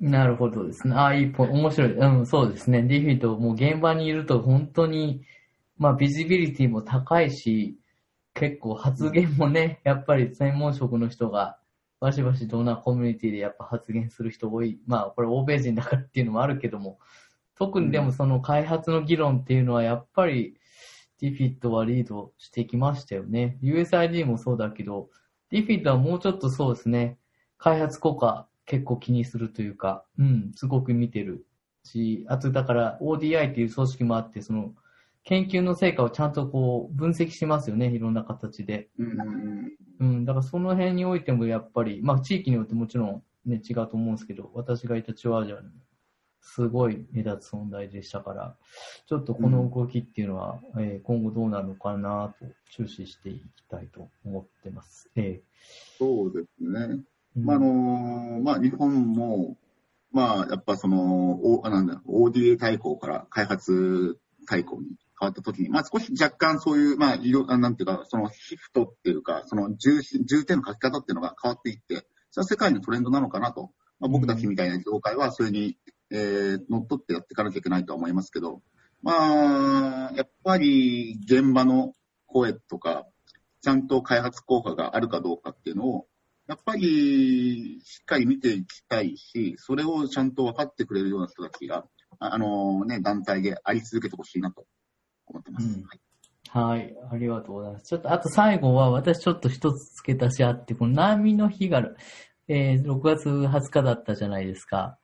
なるほどですね。ああ、いいポイント。面白い。うん、そうですね。 DFID、もう現場にいると本当に、まあビジビリティも高いし、結構発言もね、やっぱり専門職の人がバシバシどんなコミュニティでやっぱ発言する人多い。まあこれ欧米人だからっていうのもあるけども、特にでもその開発の議論っていうのはやっぱりディフィットはリードしてきましたよね。USID もそうだけど、ディフィットはもうちょっとそうですね、開発効果結構気にするというか、うん、すごく見てるし、あとだから ODI っていう組織もあって、その研究の成果をちゃんとこう分析しますよね、いろんな形で。うん、だからその辺においてもやっぱり、まあ地域によってもちろんね、違うと思うんですけど、私がいた中央アジアにすごい目立つ存在でしたから、ちょっとこの動きっていうのは、うん、えー、今後どうなるのかなと注視していきたいと思ってます。えー、そうですね。まあ、あのまあ、日本も、まあ、やっぱその、おなんだ ODA 対抗から開発対抗に変わった時に、まあ、少し若干そういう、まあ、いろ、なんていうか、そのシフトっていうか、その重重点の書き方っていうのが変わっていって、それは世界のトレンドなのかなと。まあ、僕たちみたいな業界はそれにえー、乗っ取ってやっていかなきゃいけないとは思いますけど、まあ、やっぱり現場の声とか、ちゃんと開発効果があるかどうかっていうのを、やっぱりしっかり見ていきたいし、それをちゃんと分かってくれるような人たちが、あのね、団体であり続けてほしいなと思ってます。うんはい。ありがとうございます。ちょっと、あと最後は、私ちょっと一つ付け足しあって、この波の日が、えー、6月20日だったじゃないですか。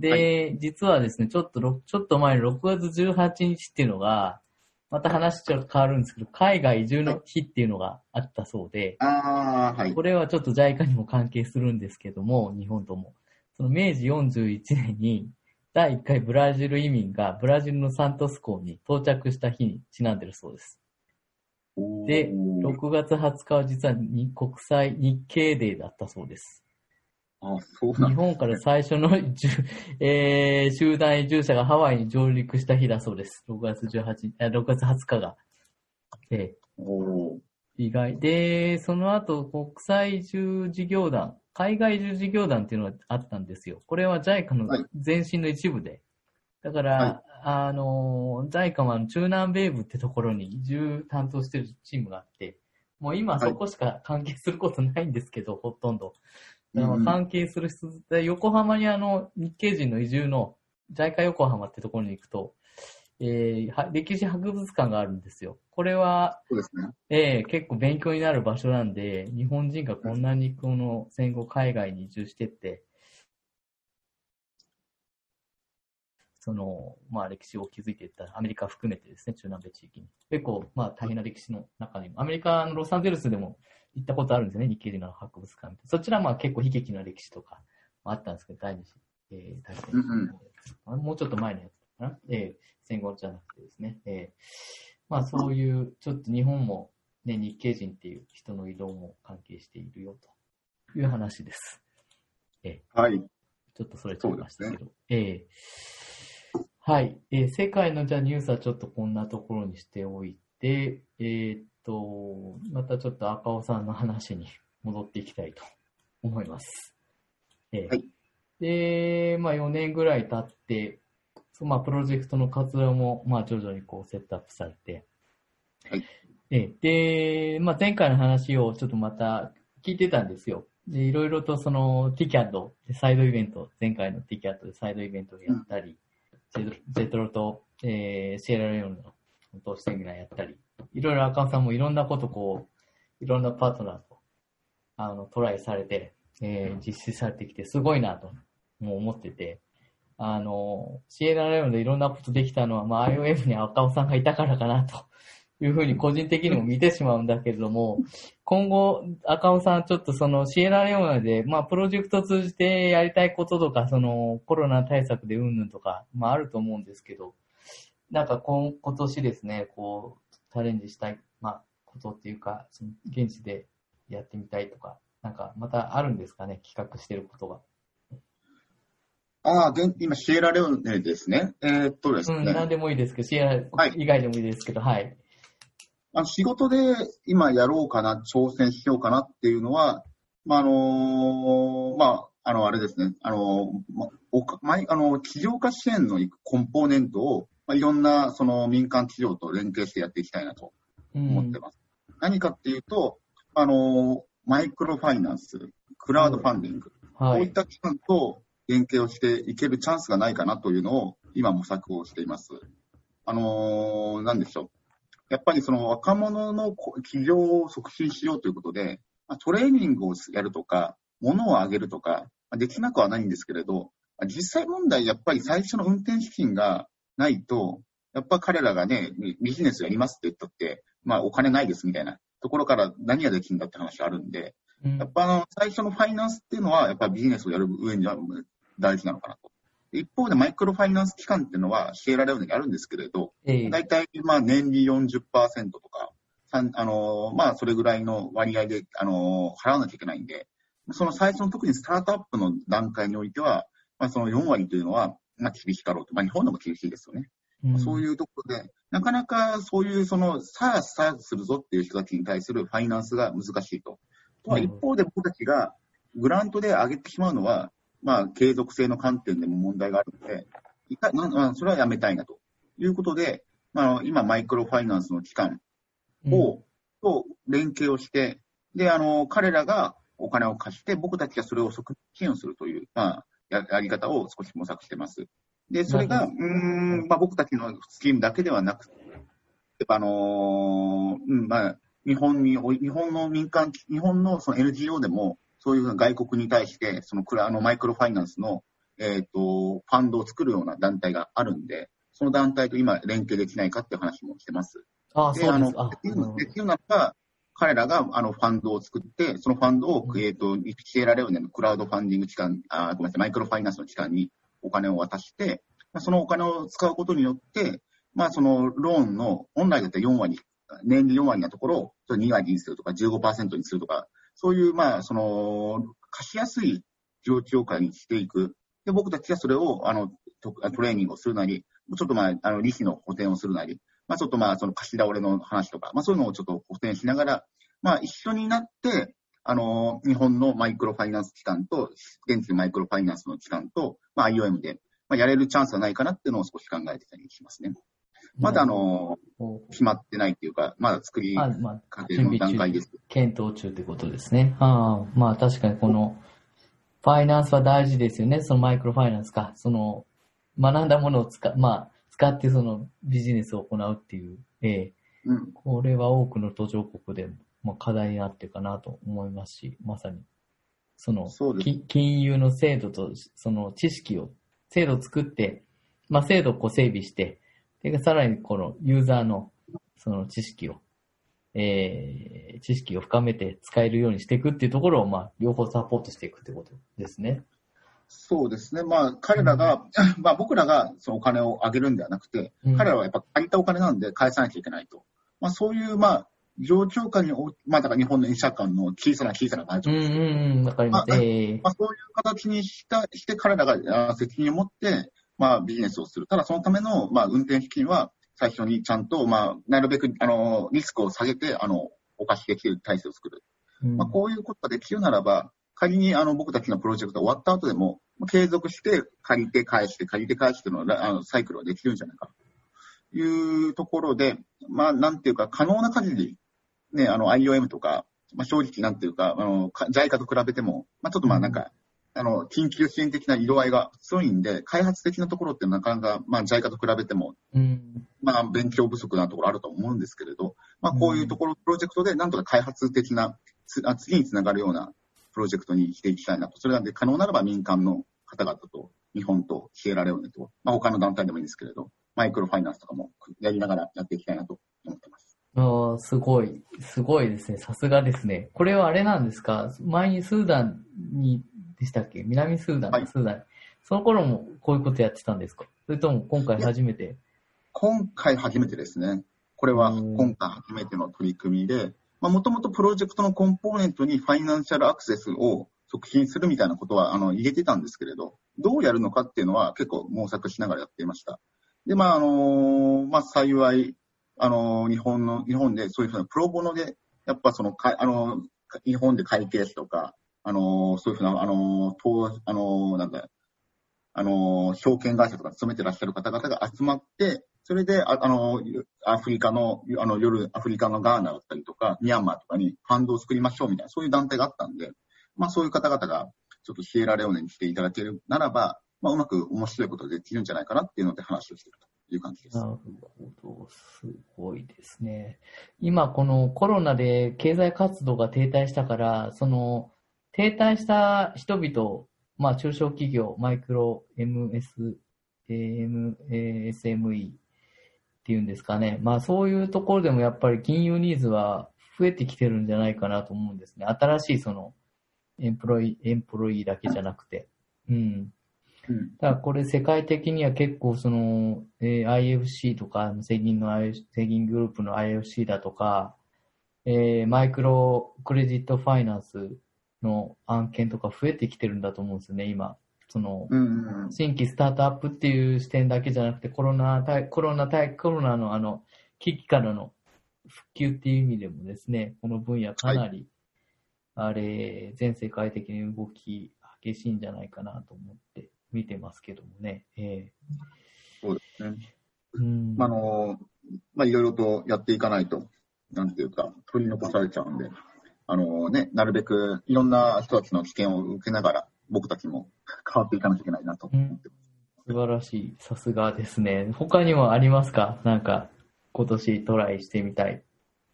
で、はい、実はですね、ちょっと、ちょっと前の6月18日っていうのが、また話ちょっと変わるんですけど、海外移住の日っていうのがあったそうで、ああ、はいこ。れはちょっと JICA にも関係するんですけども、日本とも。その明治41年に、第1回ブラジル移民がブラジルのサントス港に到着した日にちなんでるそうです。で、おー6月20日は実はに国際日系デーだったそうです。あ、そうなんだ。日本から最初の えー、集団移住者がハワイに上陸した日だそうです。6月18、あ6月20日が。えおーー意外。で、その後、国際移住事業団、海外移住事業団っていうのがあったんですよ。これは JICA のはい前身の一部で。だから、はいあの、JICA は中南米部ってところに移住担当してるチームがあって、もう今そこしか関係することないんですけど、ほとんど。関係する人、で横浜にあの日系人の移住の JICA 横浜ってところに行くと、えーは歴史博物館があるんですよ。これは、そうですね。えー結構勉強になる場所なんで、日本人がこんなにこの戦後海外に移住してって、その、まあ歴史を築いていったアメリカ含めてですね、中南米地域に。結構、まあ大変な歴史の中にも、アメリカのロサンゼルスでも行ったことあるんですよね、日系人の博物館。そちらはまあ結構悲劇な歴史とかもあったんですけど、第二次、えー大戦うんあもうちょっと前のやつかな、えー戦後じゃなくてですね、えーまあそういう、ちょっと日本もね、日系人っていう人の移動も関係しているよという話です。はい。ちょっとそれちゃいましたけど。えーはい、えー世界のじゃあニュースはちょっとこんなところにしておいて、えーっと、またちょっと赤尾さんの話に戻っていきたいと思います。えーはい。で、まあ4年ぐらい経って、そうまあプロジェクトの活動もまあ徐々にこうセットアップされて、はい。えーで、まあ前回の話をちょっとまた聞いてたんですよ。で、いろいろとその TCAD でサイドイベント、前回の TCAD でサイドイベントをやったり、ジェジェトロと、えーシエラレオンの投資セミナーやったり、いろいろ赤尾さんもいろんなことこう、いろんなパートナーと、あの、トライされて、えー実施されてきて、すごいなと、もう思ってて、あの、シエラレオンでいろんなことできたのは、まあ、IOF に赤尾さんがいたからかな、というふうに個人的にも見てしまうんだけれども、今後、赤尾さん、ちょっとそのシエラレオネで、まあ、プロジェクトを通じてやりたいこととか、そのコロナ対策でうんぬんとか、まあ、あると思うんですけど、なんか今今年ですね、こう、チャレンジしたい、まあ、ことっていうか、その現地でやってみたいとか、なんかまたあるんですかね、企画してることが。ああ、現今、シエラレオネですね。えーっとですうん、ね。なんでもいいですけど、シエラはい以外でもいいですけど、はい。あの仕事で今やろうかな、挑戦しようかなっていうのは、まあ、あのまあ、あの、あれですね、あのまおかまあの、起業家支援のコンポーネントを、まあ、いろんな、その民間企業と連携してやっていきたいなとうん思って。ます。何かっていうと、あのマイクロファイナンス、クラウドファンディング、はい。こういった機関と連携をしていけるチャンスがないかなというのを今模索をしています。あのーなんでしょう。やっぱりその若者のこ起業を促進しようということで、まあトレーニングをやるとか、物をあげるとか、まあできなくはないんですけれど、まあ実際問題やっぱり最初の運転資金がないと、やっぱ彼らがね、ビビジネスやりますって言ったって、まあお金ないですみたいなところから何ができるんだって話あるんで、うんやっぱあの、最初のファイナンスっていうのは、やっぱビジネスをやる上には大事なのかなと。一方でマイクロファイナンス機関っていうのはシエラレオネにあるんですけれど、ええ大体まあ年利40%とか、あのーまあそれぐらいの割合で、あのー払わなきゃいけないんで、その最初の特にスタートアップの段階においては、まあその4割というのは、まあ厳しかろうと。まあ日本でも厳しいですよね。うんそういうところで、なかなかそういうその、さあスタートするぞっていう人たちに対するファイナンスが難しいと。とはうん一方で僕たちがグラントで上げてしまうのは、まあ継続性の観点でも問題があるので、いかそれはやめたいなということで、まあ今マイクロファイナンスの機関を、と連携をして、で、あの、彼らがお金を貸して、僕たちがそれを即支援するという、まあ、ややり方を少し模索してます。で、それが、なうーん、まあ僕たちのスキームだけではなくて、やっぱあのーうん、まあ、日本に日本の民間、日本のその NGO でも、そういう外国に対して、そのクラあのマイクロファイナンスの、えっ、と、ファンドを作るような団体があるんで、その団体と今連携できないかっていう話もしてます。ああ、で、そうです。あの、あできるできるならば、彼らがあのファンドを作って、そのファンドを、うんえっ、と、シエラレオネのクラウドファンディング機関、あごめんなさい、マイクロファイナンスの機関にお金を渡して、まあそのお金を使うことによって、まあそのローンの本来だったら4割、年利4割なところをそれ2割にするとか15%にするとか、そういうまあその貸しやすい状況下にしていく。で、僕たちはそれをあのトトレーニングをするなり、ちょっとまあ、あの利子の補填をするなり、まあちょっとまあその貸し倒れの話とか、まあそういうのをちょっと補填しながら、まあ一緒になって、あの、日本のマイクロファイナンス機関と、現地のマイクロファイナンスの機関と、まあ IOM で、まあやれるチャンスはないかなっていうのを少し考えてたりしますね。まだあ、の、お決まってないっていうか、まだ作りあまあ、過程の段階です。検討中ってことですね。ああ、まあ確かにこの、ファイナンスは大事ですよね。そのマイクロファイナンスか。その、学んだものを使、まあ、使ってそのビジネスを行うっていう、ええうん。これは多くの途上国で、まあ、課題になってるかなと思いますし、まさに、その、そ金融の制度と、その知識を、制度を作って、まあ、制度をこう整備して、で、さらにこのユーザーの、その知識を、えー、知識を深めて使えるようにしていくっていうところを、まあ、両方サポートしていくってことですね。そうですね。まあ彼らが、まあ僕らがそのお金をあげるんではなくて、うん彼らはやっぱ借りたお金なんで返さなきゃいけないと。まあそういう、まあ、状況下にお、まあだから日本の医者間の小さな小さなバージうんうョンですけど、んうん、わかります。あええまあそういう形にした、して彼らがあ責任を持って、まあビジネスをする。ただそのための、まあ運転資金は最初にちゃんと、まあなるべく、あの、リスクを下げて、あの、お貸しできる体制を作る。うんまあ、こういうことができるならば、仮にあの僕たちのプロジェクトが終わった後でも、まあ継続して借りて返して、借りて返してのらあのサイクルができるんじゃないか。というところで、まあ、なんていうか、可能な限り、ね、あの IOM とか、まあ、正直なんていうか、あの、か JICA と比べても、まあ、ちょっとまあなんか、あの、緊急支援的な色合いが強いんで、開発的なところってなかなか、まあ JICA と比べても、うん。まあ、勉強不足なところあると思うんですけれど、まあ、こういうところ、プロジェクトで、なんとか開発的な、つあ次につながるようなプロジェクトにしていきたいなと。それなんで、可能ならば民間の方々と、日本とシエラレオネと、まあ、他の団体でもいいんですけれど、マイクロファイナンスとかもやりながらやっていきたいなと思ってます。ああ、すごい、すごいですね。さすがですね。これはあれなんですか？前にスーダンに、でしたっけ？南スーダン、はいスーダン。その頃もこういうことやってたんですか？それとも今回初めて？今回初めてですね。これはうん今回初めての取り組みで、まあ、もともとプロジェクトのコンポーネントにファイナンシャルアクセスを促進するみたいなことは、あの、入れてたんですけれど、どうやるのかっていうのは結構模索しながらやっていました。で、まあ、あのまあ、幸い、あの日本の、日本でそういうふうなプロボノで、やっぱその、かあの日本で会計士とか、あのそういうふうな、あの投あのなんだ、あの、証券会社とか勤めてらっしゃる方々が集まって、それで、あの、アフリカの、あの、夜、アフリカのガーナだったりとか、ミャンマーとかにファンドを作りましょうみたいな、そういう団体があったんで、まあそういう方々が、ちょっとシエラレオネに来ていただけるならば、まあうまく面白いことができるんじゃないかなっていうので話をしてるという感じですな。るほど。すごいですね。今、このコロナで経済活動が停滞したから、その、停滞した人々、まあ、中小企業、マイクロ、MS、SME っていうんですかね。まあ、そういうところでもやっぱり金融ニーズは増えてきてるんじゃないかなと思うんですね。新しいその、エンプロイ、エンプロイだけじゃなくて。うん。うん。だからこれ世界的には結構その、えー IFC とか、世銀の IFC、世銀グループの IFC だとか、えーマイクロクレジットファイナンスの案件とか増えてきてるんだと思うんですよね、今。その、うんうんうん。新規スタートアップっていう視点だけじゃなくて、コロナ対、コロナ対、コロナのあの、危機からの復旧っていう意味でもですね、この分野かなり、あれ、全世界的に動き激しいんじゃないかなと思って見てますけどもね。えそうですね。えうん。まあ、あの、まあ、いろいろとやっていかないと、なんていうか、取り残されちゃうんで、あのね、なるべくいろんな人たちの知見を受けながら、僕たちも 変わっていかなきゃいけないなと思ってます。素晴らしい。さすがですね。他にもありますか？なんか、今年トライしてみたい。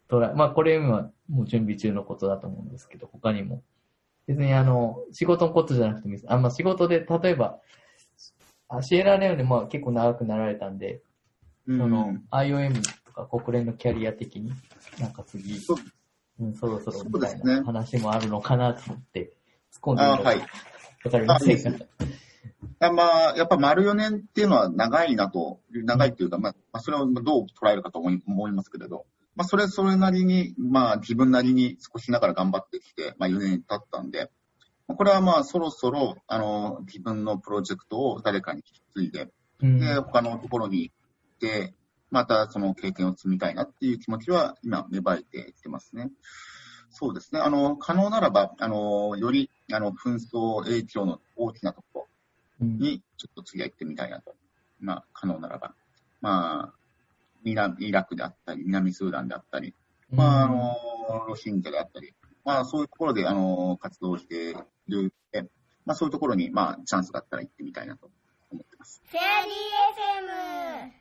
トライ。まあ、これ今、もう準備中のことだと思うんですけど、他にも。別にあの、仕事のことじゃなくてもいいです。あ、まあ、仕事で、例えば、あシエラレオネも結構長くなられたんで、うんその、IOM とか国連のキャリア的に、なんか次、そううん、そろそろみたいそうですね。な話もあるのかなと思って、突っ込んでみあはい。るわかりません。が。あまあ、やっぱ丸4年っていうのは長いなと、長いっていうか、まあ、まあそれをどう捉えるかと思い思いますけれど、まあ、それ、それなりに、まあ、自分なりに少しながら頑張ってきて、まあ、4年経ったんで、これはまあ、そろそろ、あの、自分のプロジェクトを誰かに引き継いで、うん。で、他のところに行って、またその経験を積みたいなっていう気持ちは今芽生えてきてますね。そうですね。あの、可能ならば、あの、より、あの、紛争影響の大きなところうんに、ちょっと次は行ってみたいなと。まあ、可能ならば。まあ、イライラクであったり、南スーダンであったり、まあ、あの、ロシンジャであったり、まあ、そういうところで、あの、活動している、まあ、そういうところに、まあ、チャンスがあったら行ってみたいなと思ってます。フェアリー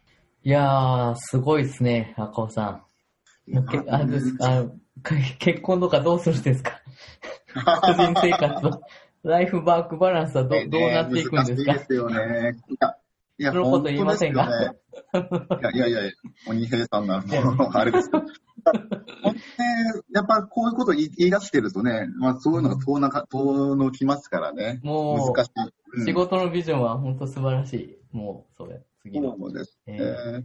FM! いやー、すごいですね、赤尾さん。もうけあれですか？結婚とかどうするんですか？個人生活と、ライフワークバランスはどどうなっていくんですか？難しいですよね。いや、いや そのこと言いませんがねいやいやいや、鬼平さんなもう、あれですけど。本当ねやっぱこういうこと言い出してるとね、まあそういうのが遠なか、遠のきますからね。も難しい。うう、ん仕事のビジョンは本当素晴らしい。もう、それ、次の。そうですね。え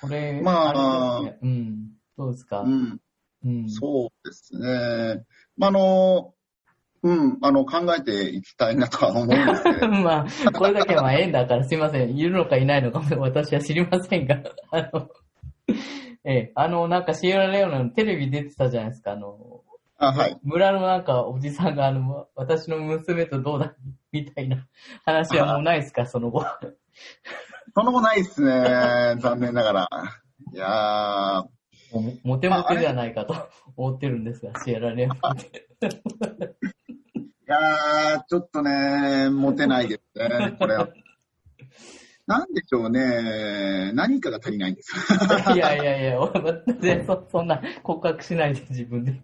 これ、まあね。うん。どうですか？うん、うん。そうですね。まあ、あの、うん、あの、考えていきたいなとは思うんですけれど。まあ、これだけはまあ縁だからすいません。いるのかいないのかも私は知りませんが。あの、ええ、あの、なんかシエラレオネのテレビ出てたじゃないですか。あの、あ、はい。村のなんかおじさんがあの、私の娘とどうだみたいな話はもうないですか、その後。その後ないですね。残念ながら。いやー、もうモテモテではないかと思ってるんですが、シエラレオネって。いやー、ちょっとね、モテないですね、これは。なんでしょうね、何かが足りないんです。いやいやいや、私 そそんな告白しないで自分で。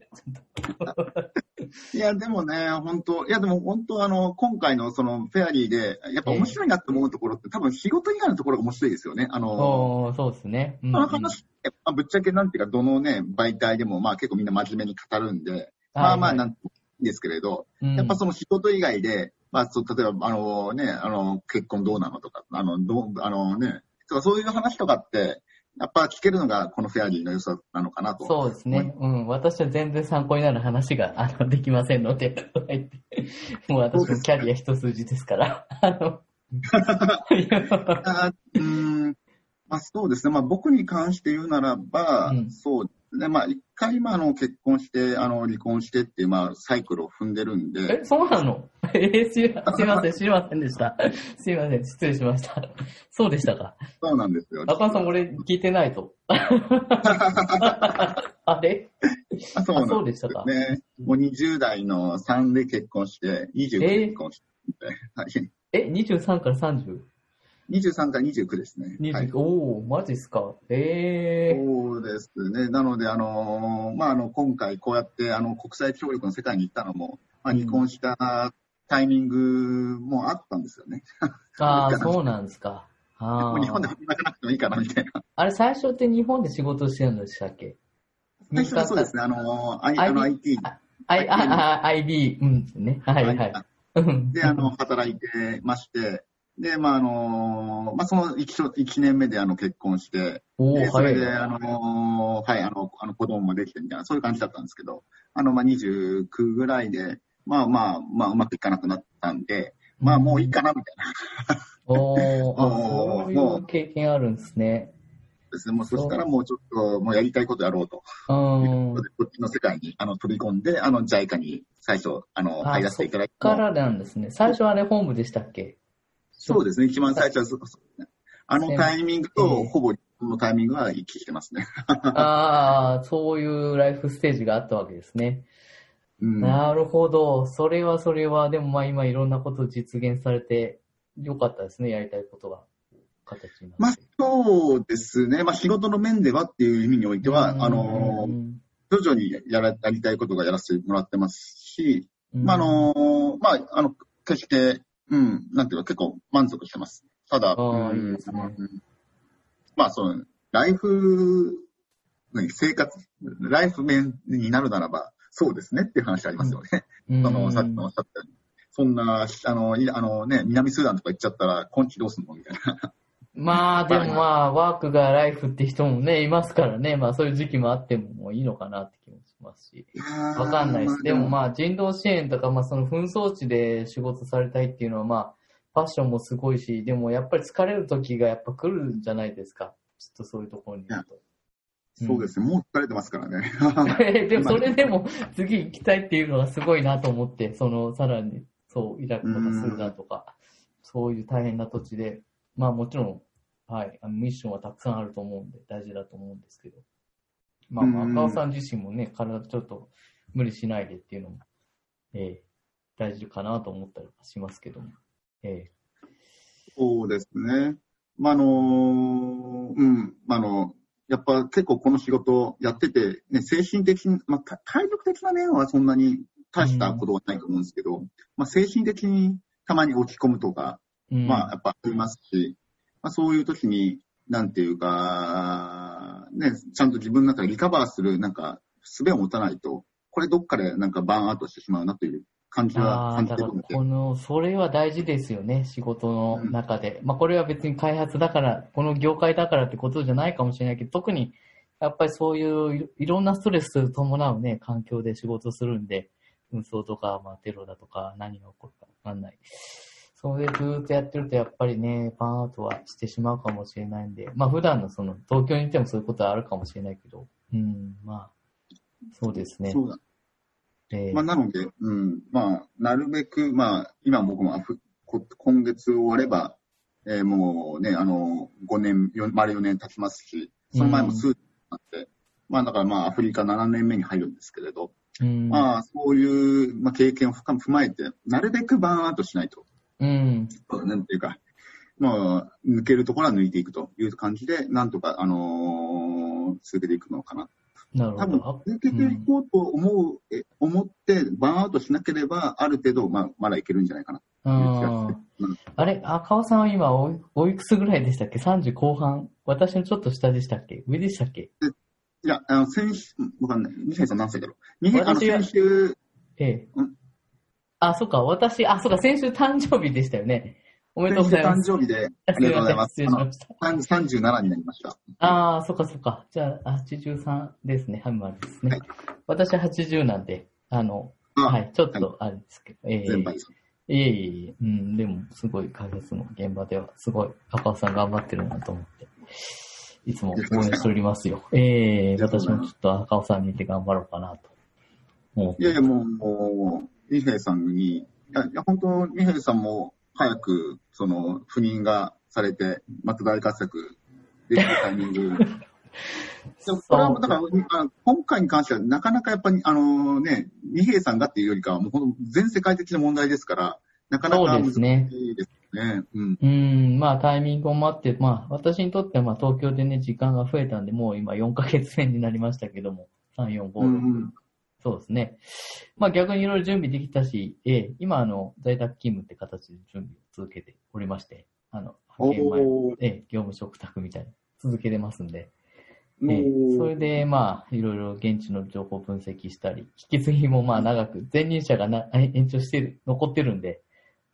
いや、でもね、本当いや、でも本当あの、今回のそのフェアリーで、やっぱ面白いなって思うところって、多分仕事以外のところが面白いですよね。あの、そうですね。うんこの話まあぶっちゃけなんていうか、どのね、媒体でも、まあ結構みんな真面目に語るんで、まあまあなんていいんですけれど、うんやっぱその仕事以外で、まあそう、例えば、あのね、あの、結婚どうなのとか、あの、どう、あのね、そういう話とかって、やっぱ聞けるのがこのフェアリーの良さなのかなと。そうですね。うん。私は全然参考になる話があのできませんので、もう私もキャリア一筋ですから。あの うーん、まあそうですね。まあ僕に関して言うならば、うんそうですね。まあ一回、まああの結婚して、あの離婚してっていう、まあサイクルを踏んでるんで、え、そうなの？えーすいません、知りませんでした。すいません、失礼しました。そうでしたか。そうなんですよ。赤尾さん、俺聞いてないと。あれ？あそうなんあそうでしたかね。もう20代の3で結婚して、20で結婚して、はいえ、23から 30? 23から29ですね。20はいおー、マジっすか。えー。そうですね。なので、あのーまあ、あの、今回こうやって、あの、国際協力の世界に行ったのも、まあ、離婚したタイミングもあったんですよね。ああ、そうなんですか。あ日本でー働かなくてもいいかな、みたいな。あれ、最初って日本で仕事してるんでしたっけ？最初はそうですね。あのー、I- あの IT あ I、あ、あ、IB、うん、ね。はいはい。うんで、あの、働いてまして、で、まあ、あのーまあ、その 1, 1年目であの結婚して、おそれで、はい。あのーはい、あの、あの子供もできてみたいな、そういう感じだったんですけど、あの、まあ、29ぐらいで、まあまあ、まあ、うまくいかなくなったんで、まあ、もういいかな、みたいなおー、そういう経験あるんですね。ですね。もうそしたらもうちょっと、もうやりたいことやろうと。うーん。こっちの世界に、あの、飛び込んで、あの、JICA に最初、あの、あ入らせていただいて。からなんですね。最初あれ本部でしたっけ？そうですね。一番最初はそうですね。あのタイミングと、ええほぼ、このタイミングは一致してますね。ああ、そういうライフステージがあったわけですね。うん。なるほど。それはそれは、でもまあ今いろんなこと実現されてよかったですね。やりたいことが。形になまあそうですね。まあ、仕事の面ではっていう意味においては、あのう、ん徐々にやらやりたいことがやらせてもらってますし、うんまあ、あの、まあ、あの、決して、うん、なんていうか結構満足してます。ただ、まあ、その、ライフ、何生活、ライフ面になるならば、そうですねっていう話ありますよね。うん その、さっきのおっしゃったように。そんな、あの、いあのね、南スーダンとか行っちゃったら、今期どうすんのみたいな。まあ、でもまあ、ワークがライフって人もね、いますからね。まあ、そういう時期もあってもいいのかなって気もしますし。わかんないです。でもまあ、人道支援とか、まあ、その紛争地で仕事されたいっていうのは、まあ、ファッションもすごいし、でもやっぱり疲れる時がやっぱ来るんじゃないですか。ちょっとそういうところにいると。そうですね。もう疲れてますからね。でもそれでも次行きたいっていうのがすごいなと思って、そのさらに、そう、イラクとかスーダンとか、そういう大変な土地で、まあもちろん、はい、あのミッションはたくさんあると思うんで大事だと思うんですけど。まあ赤尾さん自身もね、体ちょっと無理しないでっていうのも、ええ大事かなと思ったりはしますけども。ええそうですね。まあ、あの、うん、あの、やっぱ結構この仕事やってて、ね、精神的に、まあ、た体力的な面はそんなに大したことはないと思うんですけど、まあ、精神的にたまに落ち込むとか、うん。まあ、やっぱありますし、まあ、そういう時に、なんていうか、ね、ちゃんと自分の中でリカバーする、なんか、術を持たないと、これどっかでなんかバーンアウトしてしまうなという感じは感じだからてるので。この、それは大事ですよね、仕事の中で。まあこれは別に開発だから、この業界だからってことじゃないかもしれないけど、特にやっぱりそういういいろんなストレス伴うね、環境で仕事するんで、紛争とか、まあテロだとか何が起こるかわかんない。それでずーっとやってるとやっぱりね、バーンアウトはしてしまうかもしれないんで、まあ普段のその東京にいてもそういうことはあるかもしれないけど、うん、まあ、そうですね。そうだえーまあ、なので、うん、まあ、なるべく、まあ、今僕も今月終われば、えーもうね、あの、5年、よ丸4年経ちますし、その前もスーツになって、まあ、だからまあ、アフリカ7年目に入るんですけれど、うん、まあ、そういう、まあ、経験を深踏まえて、なるべくバーンアウトしないと。うん、なんていうか、まあ、抜けるところは抜いていくという感じで、なんとか、あのー続けていくのかな。多分なるほど。あ、抜けていこうと思う、え思って、バーンアウトしなければ、ある程度、まあ、まだいけるんじゃないかな。あーうんあれ、赤尾さんは今おい、おいくつぐらいでしたっけ ?30 後半？私のちょっと下でしたっけ？上でしたっけ？いや、あの、先週、わかんない。西谷さん何歳だろう。西谷あの、私は先週、ええうん。あ、そっか、私、あ、そっか、先週誕生日でしたよね。おめでとうございます。誕生日で、ありがとうございます。ません失礼しました。あの37になりました。ああ、そっかそっか。じゃあ、83ですね。ハンマーですね。はい私80なんで、あの、あはい、ちょっとあれですけど。ええ全輩さん。いえいえいえ、うん、でも、すごい開発の現場では、すごい、赤尾さん頑張ってるなと思って、いつも応援しておりますよ。ええりがとうご私もちょっと赤尾さん見て頑張ろうかなと。いやいや、もう、もう、二平さんに、いや、いや本当、二平さんも早く、その、赴任がされて、また大活躍できるタイミング。でもこれは、だから、あ今回に関しては、なかなかやっぱり、あのね、二平さんがっていうよりかは、もう全世界的な問題ですから、なかなか難しですねいですね。うん。うん、まあタイミングを待って、まあ私にとってはまあ東京でね、時間が増えたんで、もう今4ヶ月目になりましたけども、3、4、5、6、うんうんそうですね。まあ逆にいろいろ準備できたし、ええ今あの、在宅勤務って形で準備を続けておりまして、あの、派遣前、ええ業務嘱託みたいに続けてますんで、おええーそれでまあいろいろ現地の情報分析したり、引き継ぎもまあ長く、前任者がな延長してる、残ってるんで、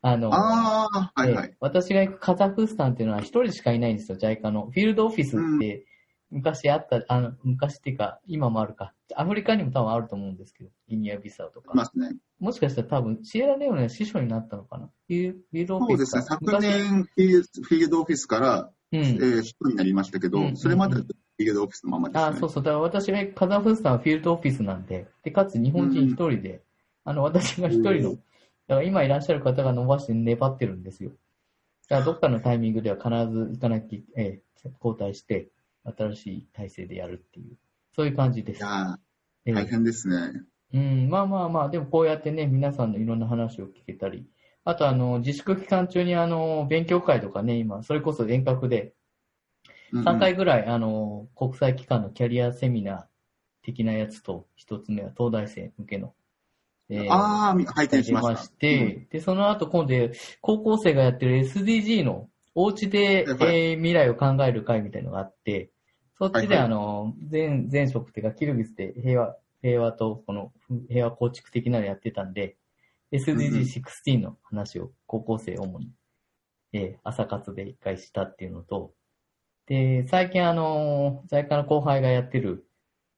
あの、ああ、はいはいええ。私が行くカザフスタンっていうのは一人しかいないんですよ、JICA の。フィールドオフィスって昔あった、あの、昔っていうか、今もあるか。アフリカにも多分あると思うんですけど、ギニアビサウとか。いますね。もしかしたら多分、シエラレオネの師匠になったのかな？フィールドオフィスそうですね。昨昔年、フィールドオフィスから、うん。えー、人になりましたけど、うんそれまではフィールドオフィスのままで。あそうそう。だから私がカザフスタンはフィールドオフィスなんで、で、かつ日本人一人で、あの、私が一人の、うんだから今いらっしゃる方が伸ばして粘ってるんですよ。だからどっかのタイミングでは必ず行かなきゃ、ええ交代して、新しい体制でやるっていう、そういう感じです。いや大変ですね。うん、まあまあまあ、でもこうやってね、皆さんのいろんな話を聞けたり、あとあの、自粛期間中にあの、勉強会とかね、今、それこそ遠隔で、うんうん。3回ぐらい、あの、国際機関のキャリアセミナー的なやつと、一つ目は東大生向けの、えーああ、み拝見しまして、で、その後今度、高校生がやってる SDG のお家で、はいはいえー未来を考える会みたいのがあって、そっちではいはいあの、前、前職っていうか、キルギスで平和、平和とこの平和構築的なのやってたんで、SDG16 の話を高校生主に、えー朝活で一回したっていうのと、で、最近あの、在家の後輩がやってる、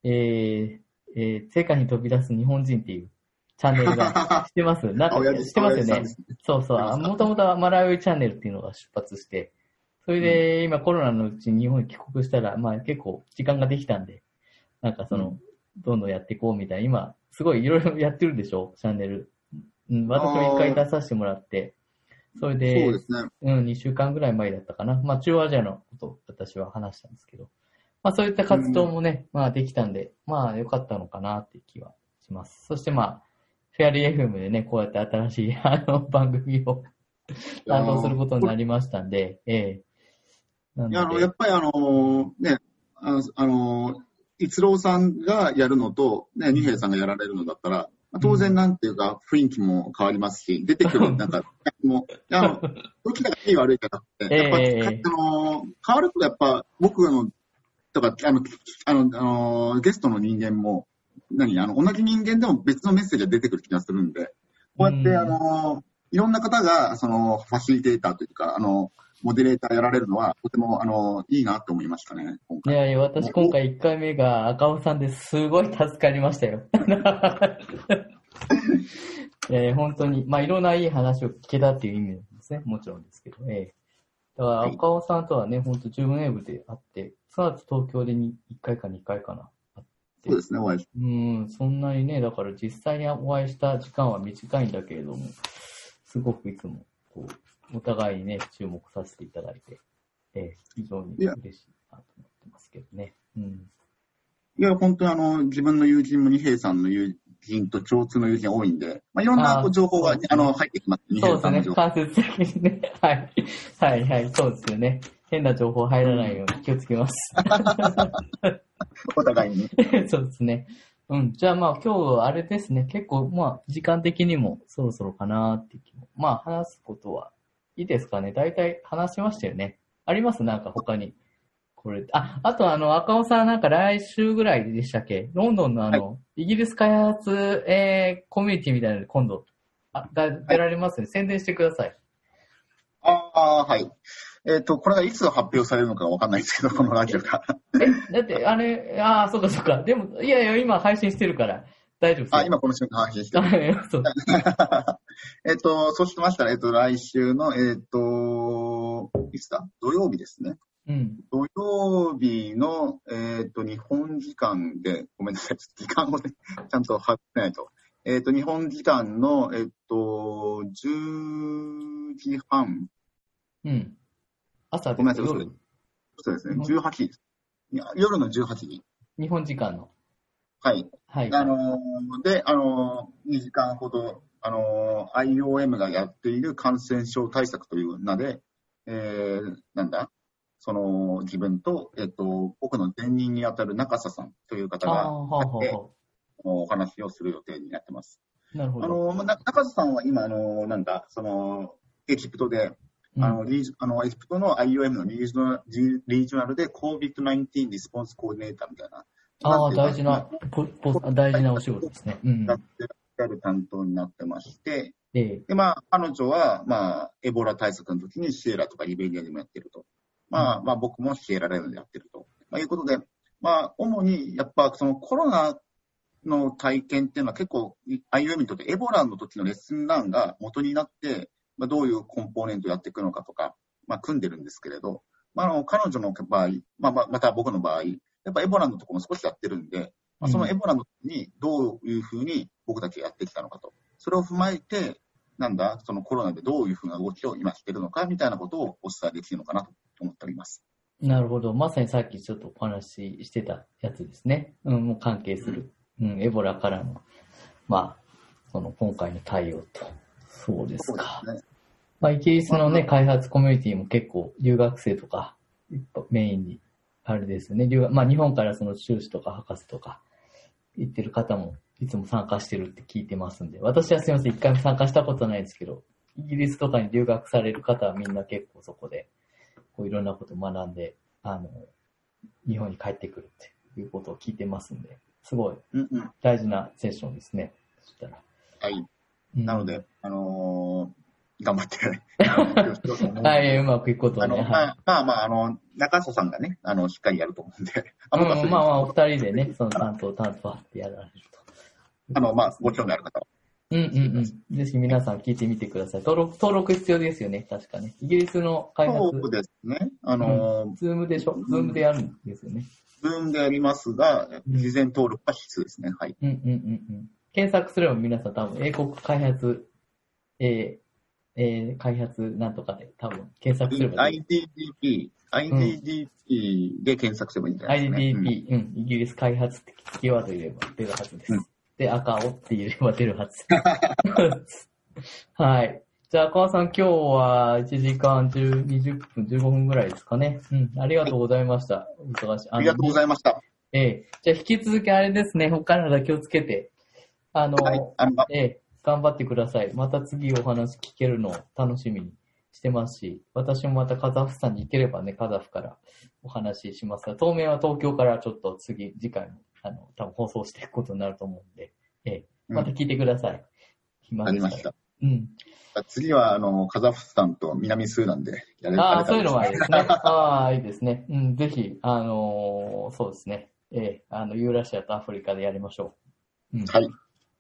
えー、えー、世界に飛び出す日本人っていうチャンネルが、知ってます。なんか、青柳知ってますよね。そうそう。あもともとはマラウイチャンネルっていうのが出発して、それで今コロナのうちに日本に帰国したら、まあ結構時間ができたんで、なんかその、どんどんやっていこうみたいな、今、すごいいろいろやってるんでしょチャンネル。うん、私も一回出させてもらって、それで、そうですね。うん、2週間ぐらい前だったかな。まあ、中央アジアのことを私は話したんですけど、まあ、そういった活動もね、まあ、できたんで、まあ、良かったのかなっていう気はします。そしてまあ、フェアリー FM でね、こうやって新しい、あの、番組を 担当することになりましたんで、ええいや、あで。の、やっぱりあの、ね、あの、逸郎さんがやるのと、ね、二平さんがやられるのだったら、まあ当然なんていうか、雰囲気も変わりますし、出てくる、なんか、もう、あの、どちらがいい悪いじゃなくて、やっぱ、ええあの、変わるとやっぱ、僕の、とか、あの、あの、あのゲストの人間も、何、あの、同じ人間でも別のメッセージが出てくる気がするんで、こうやって、うん。あの、いろんな方が、その、ファシリテーターというか、あの、モデレーターやられるのは、とても、あの、いいなと思いましたね、今回。いやいや、私今回1回目が赤尾さんですごい助かりましたよ。えー本当に、まあいろんないい話を聞けたっていう意味ですね。もちろんですけど。えーだから赤尾さんとはね、本当10分英語で会って、その後東京でに1回か2回かな。そうですね、お会いしうん、そんなにね、だから実際にお会いした時間は短いんだけれども、すごくいつも、こう、お互いにね、注目させていただいて、えー非常に嬉しいなと思ってますけどね。うん。いや、本当にあの、自分の友人も二平さんの友人と共通の友人が多いんで、まあ、いろんな情報が、あの、入ってきます。二そうですね。間接的にね。はい。はいはい。そうですよね。変な情報入らないように気をつけます。お互いに。そうですね。うん。じゃあまあ今日あれですね。結構まあ時間的にもそろそろかなって。まあ話すことはいいですかね。大体話しましたよね。あります？なんか他に。これ。あ、あとあの赤尾さんなんか来週ぐらいでしたっけ？ロンドンのあの、イギリス開発、えー、コミュニティみたいなので今度、あ、が出られますね。宣伝してください。ああ、はい。えっ、と、これがいつ発表されるのかわかんないですけど、このラジオが。え、だって、あれ、ああ、そうかそうか。でも、いやいや、今配信してるから、大丈夫ですよ。あ、今この瞬間配信してる。あ そう。えっと、そうしましたら、えっと、来週の、えっと、いつだ？土曜日ですね。うん。土曜日の、えっと、日本時間で、ごめんなさい、ちょっと時間をね、ちゃんと把握しないと。えっと、日本時間の、えっと、10時半、うん。朝ごめんなさい夜。そうですね、うん18時夜の18時。日本時間の。はい。はい。あのーで、あのー、2時間ほど、あのー、IOM がやっている感染症対策という名で、えー、なんだ、その自分と、えっと、僕の前任にあたる中佐さんという方がお話をする予定になってます。あ。なるほど。あの中佐さんは今、あのー、なんだ、その、エジプトで、うんあの、リージあの、エジプトの IOM のリージョナルリージョナルで COVID-19 リスポンスコーディネーターみたいな。ああ、大事な、大事なお仕事ですね。うんや。ってらっしゃる担当になってまして、ええ。で、まあ、彼女は、まあ、エボラ対策の時にシエラとかリベリアでもやってると。まあ、まあ、僕もシエラレオネでやってると。まあ、いうことで、まあ、主に、やっぱ、そのコロナの体験っていうのは結構、IOM にとってエボラの時のレッスンランが元になって、まあ、どういうコンポーネントをやっていくのかとか、まあ、組んでるんですけれど、まあ、あの、彼女の場合、まあ、まあまた僕の場合、やっぱエボラのところも少しやってるんで、まあ、そのエボラの時にどういうふうに僕たちがやってきたのかと。それを踏まえて、なんだ、そのコロナでどういうふうな動きを今してるのかみたいなことをお伝えできるのかなと思っております。なるほど。まさにさっきちょっとお話ししてたやつですね。うん、もう関係する。うん、エボラからの、まあ、その今回の対応と。そうですか。すね。まあ、イギリスのね、開発コミュニティも結構留学生とか、メインに、あれですよね。留学、まあ、日本からその修士とか博士とか、行ってる方もいつも参加してるって聞いてますんで、私はすいません、一回も参加したことないですけど、イギリスとかに留学される方はみんな結構そこで、こういろんなことを学んで、あの、日本に帰ってくるっていうことを聞いてますんで、すごいうんうん。大事なセッションですね。そしたら。はい。うんなので、あのー頑張って、はい、うまくいくことをね。あの、まはあまあまあ、あの、中曽さんがね、あの、しっかりやると思うんで、あうん、まあまあ、お二人でね、その担当、担当ってやられると。あの、まあ、ご興味ある方は。うんうんうん。ぜひ皆さん聞いてみてください。登録、登録必要ですよね、確かね。イギリスの開発、そうですね。あのー、ズームでしょ？ズームでやるんですよね。ズームでやりますが、うん事前登録は必須ですね。はい。うんうんうんうん。検索すれば皆さん多分、英国開発、えー、えー、開発なんとかで多分検索すれば IDDP、IDDP で検索すればいいんじゃないですか、ね。IDP、うん、イギリス開発ってキーワード入れれば出るはずです。うんで、赤青って入れれば出るはず。はい。じゃあ、川さん今日は1時間10 20分、15分ぐらいですかね。うん、ありがとうございました。お忙しい。ありがとうございました。ええじゃあ、引き続きあれですね、お体気をつけて、あの、はい。ええ頑張ってください。また次お話聞けるのを楽しみにしてますし、私もまたカザフスタンに行ければね、カザフからお話ししますが、当面は東京からちょっと次、次回も、あの、多分放送していくことになると思うんで、ええまた聞いてください。暇でらありました。うん。次は、あの、カザフスタンと南スーダンでやれるああ、そういうのもありですね。ああ、いいですね。うん、ぜひ、あのーそうですね。ええあの、ユーラシアとアフリカでやりましょう。うん。はい。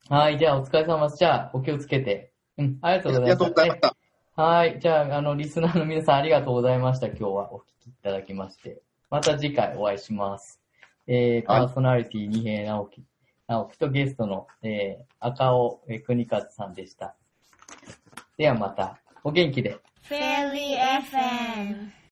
はい、じゃあお疲れ様です。じゃあ、お気をつけて。うん、ありがとうございました。ありがとうございました。はい。じゃあ、あの、リスナーの皆さんありがとうございました。今日はお聞きいただきまして。また次回お会いします。えー、パーソナリティ二平直樹、直樹とゲストの、えー、赤尾えー国和さんでした。ではまた、お元気で。フェリー FM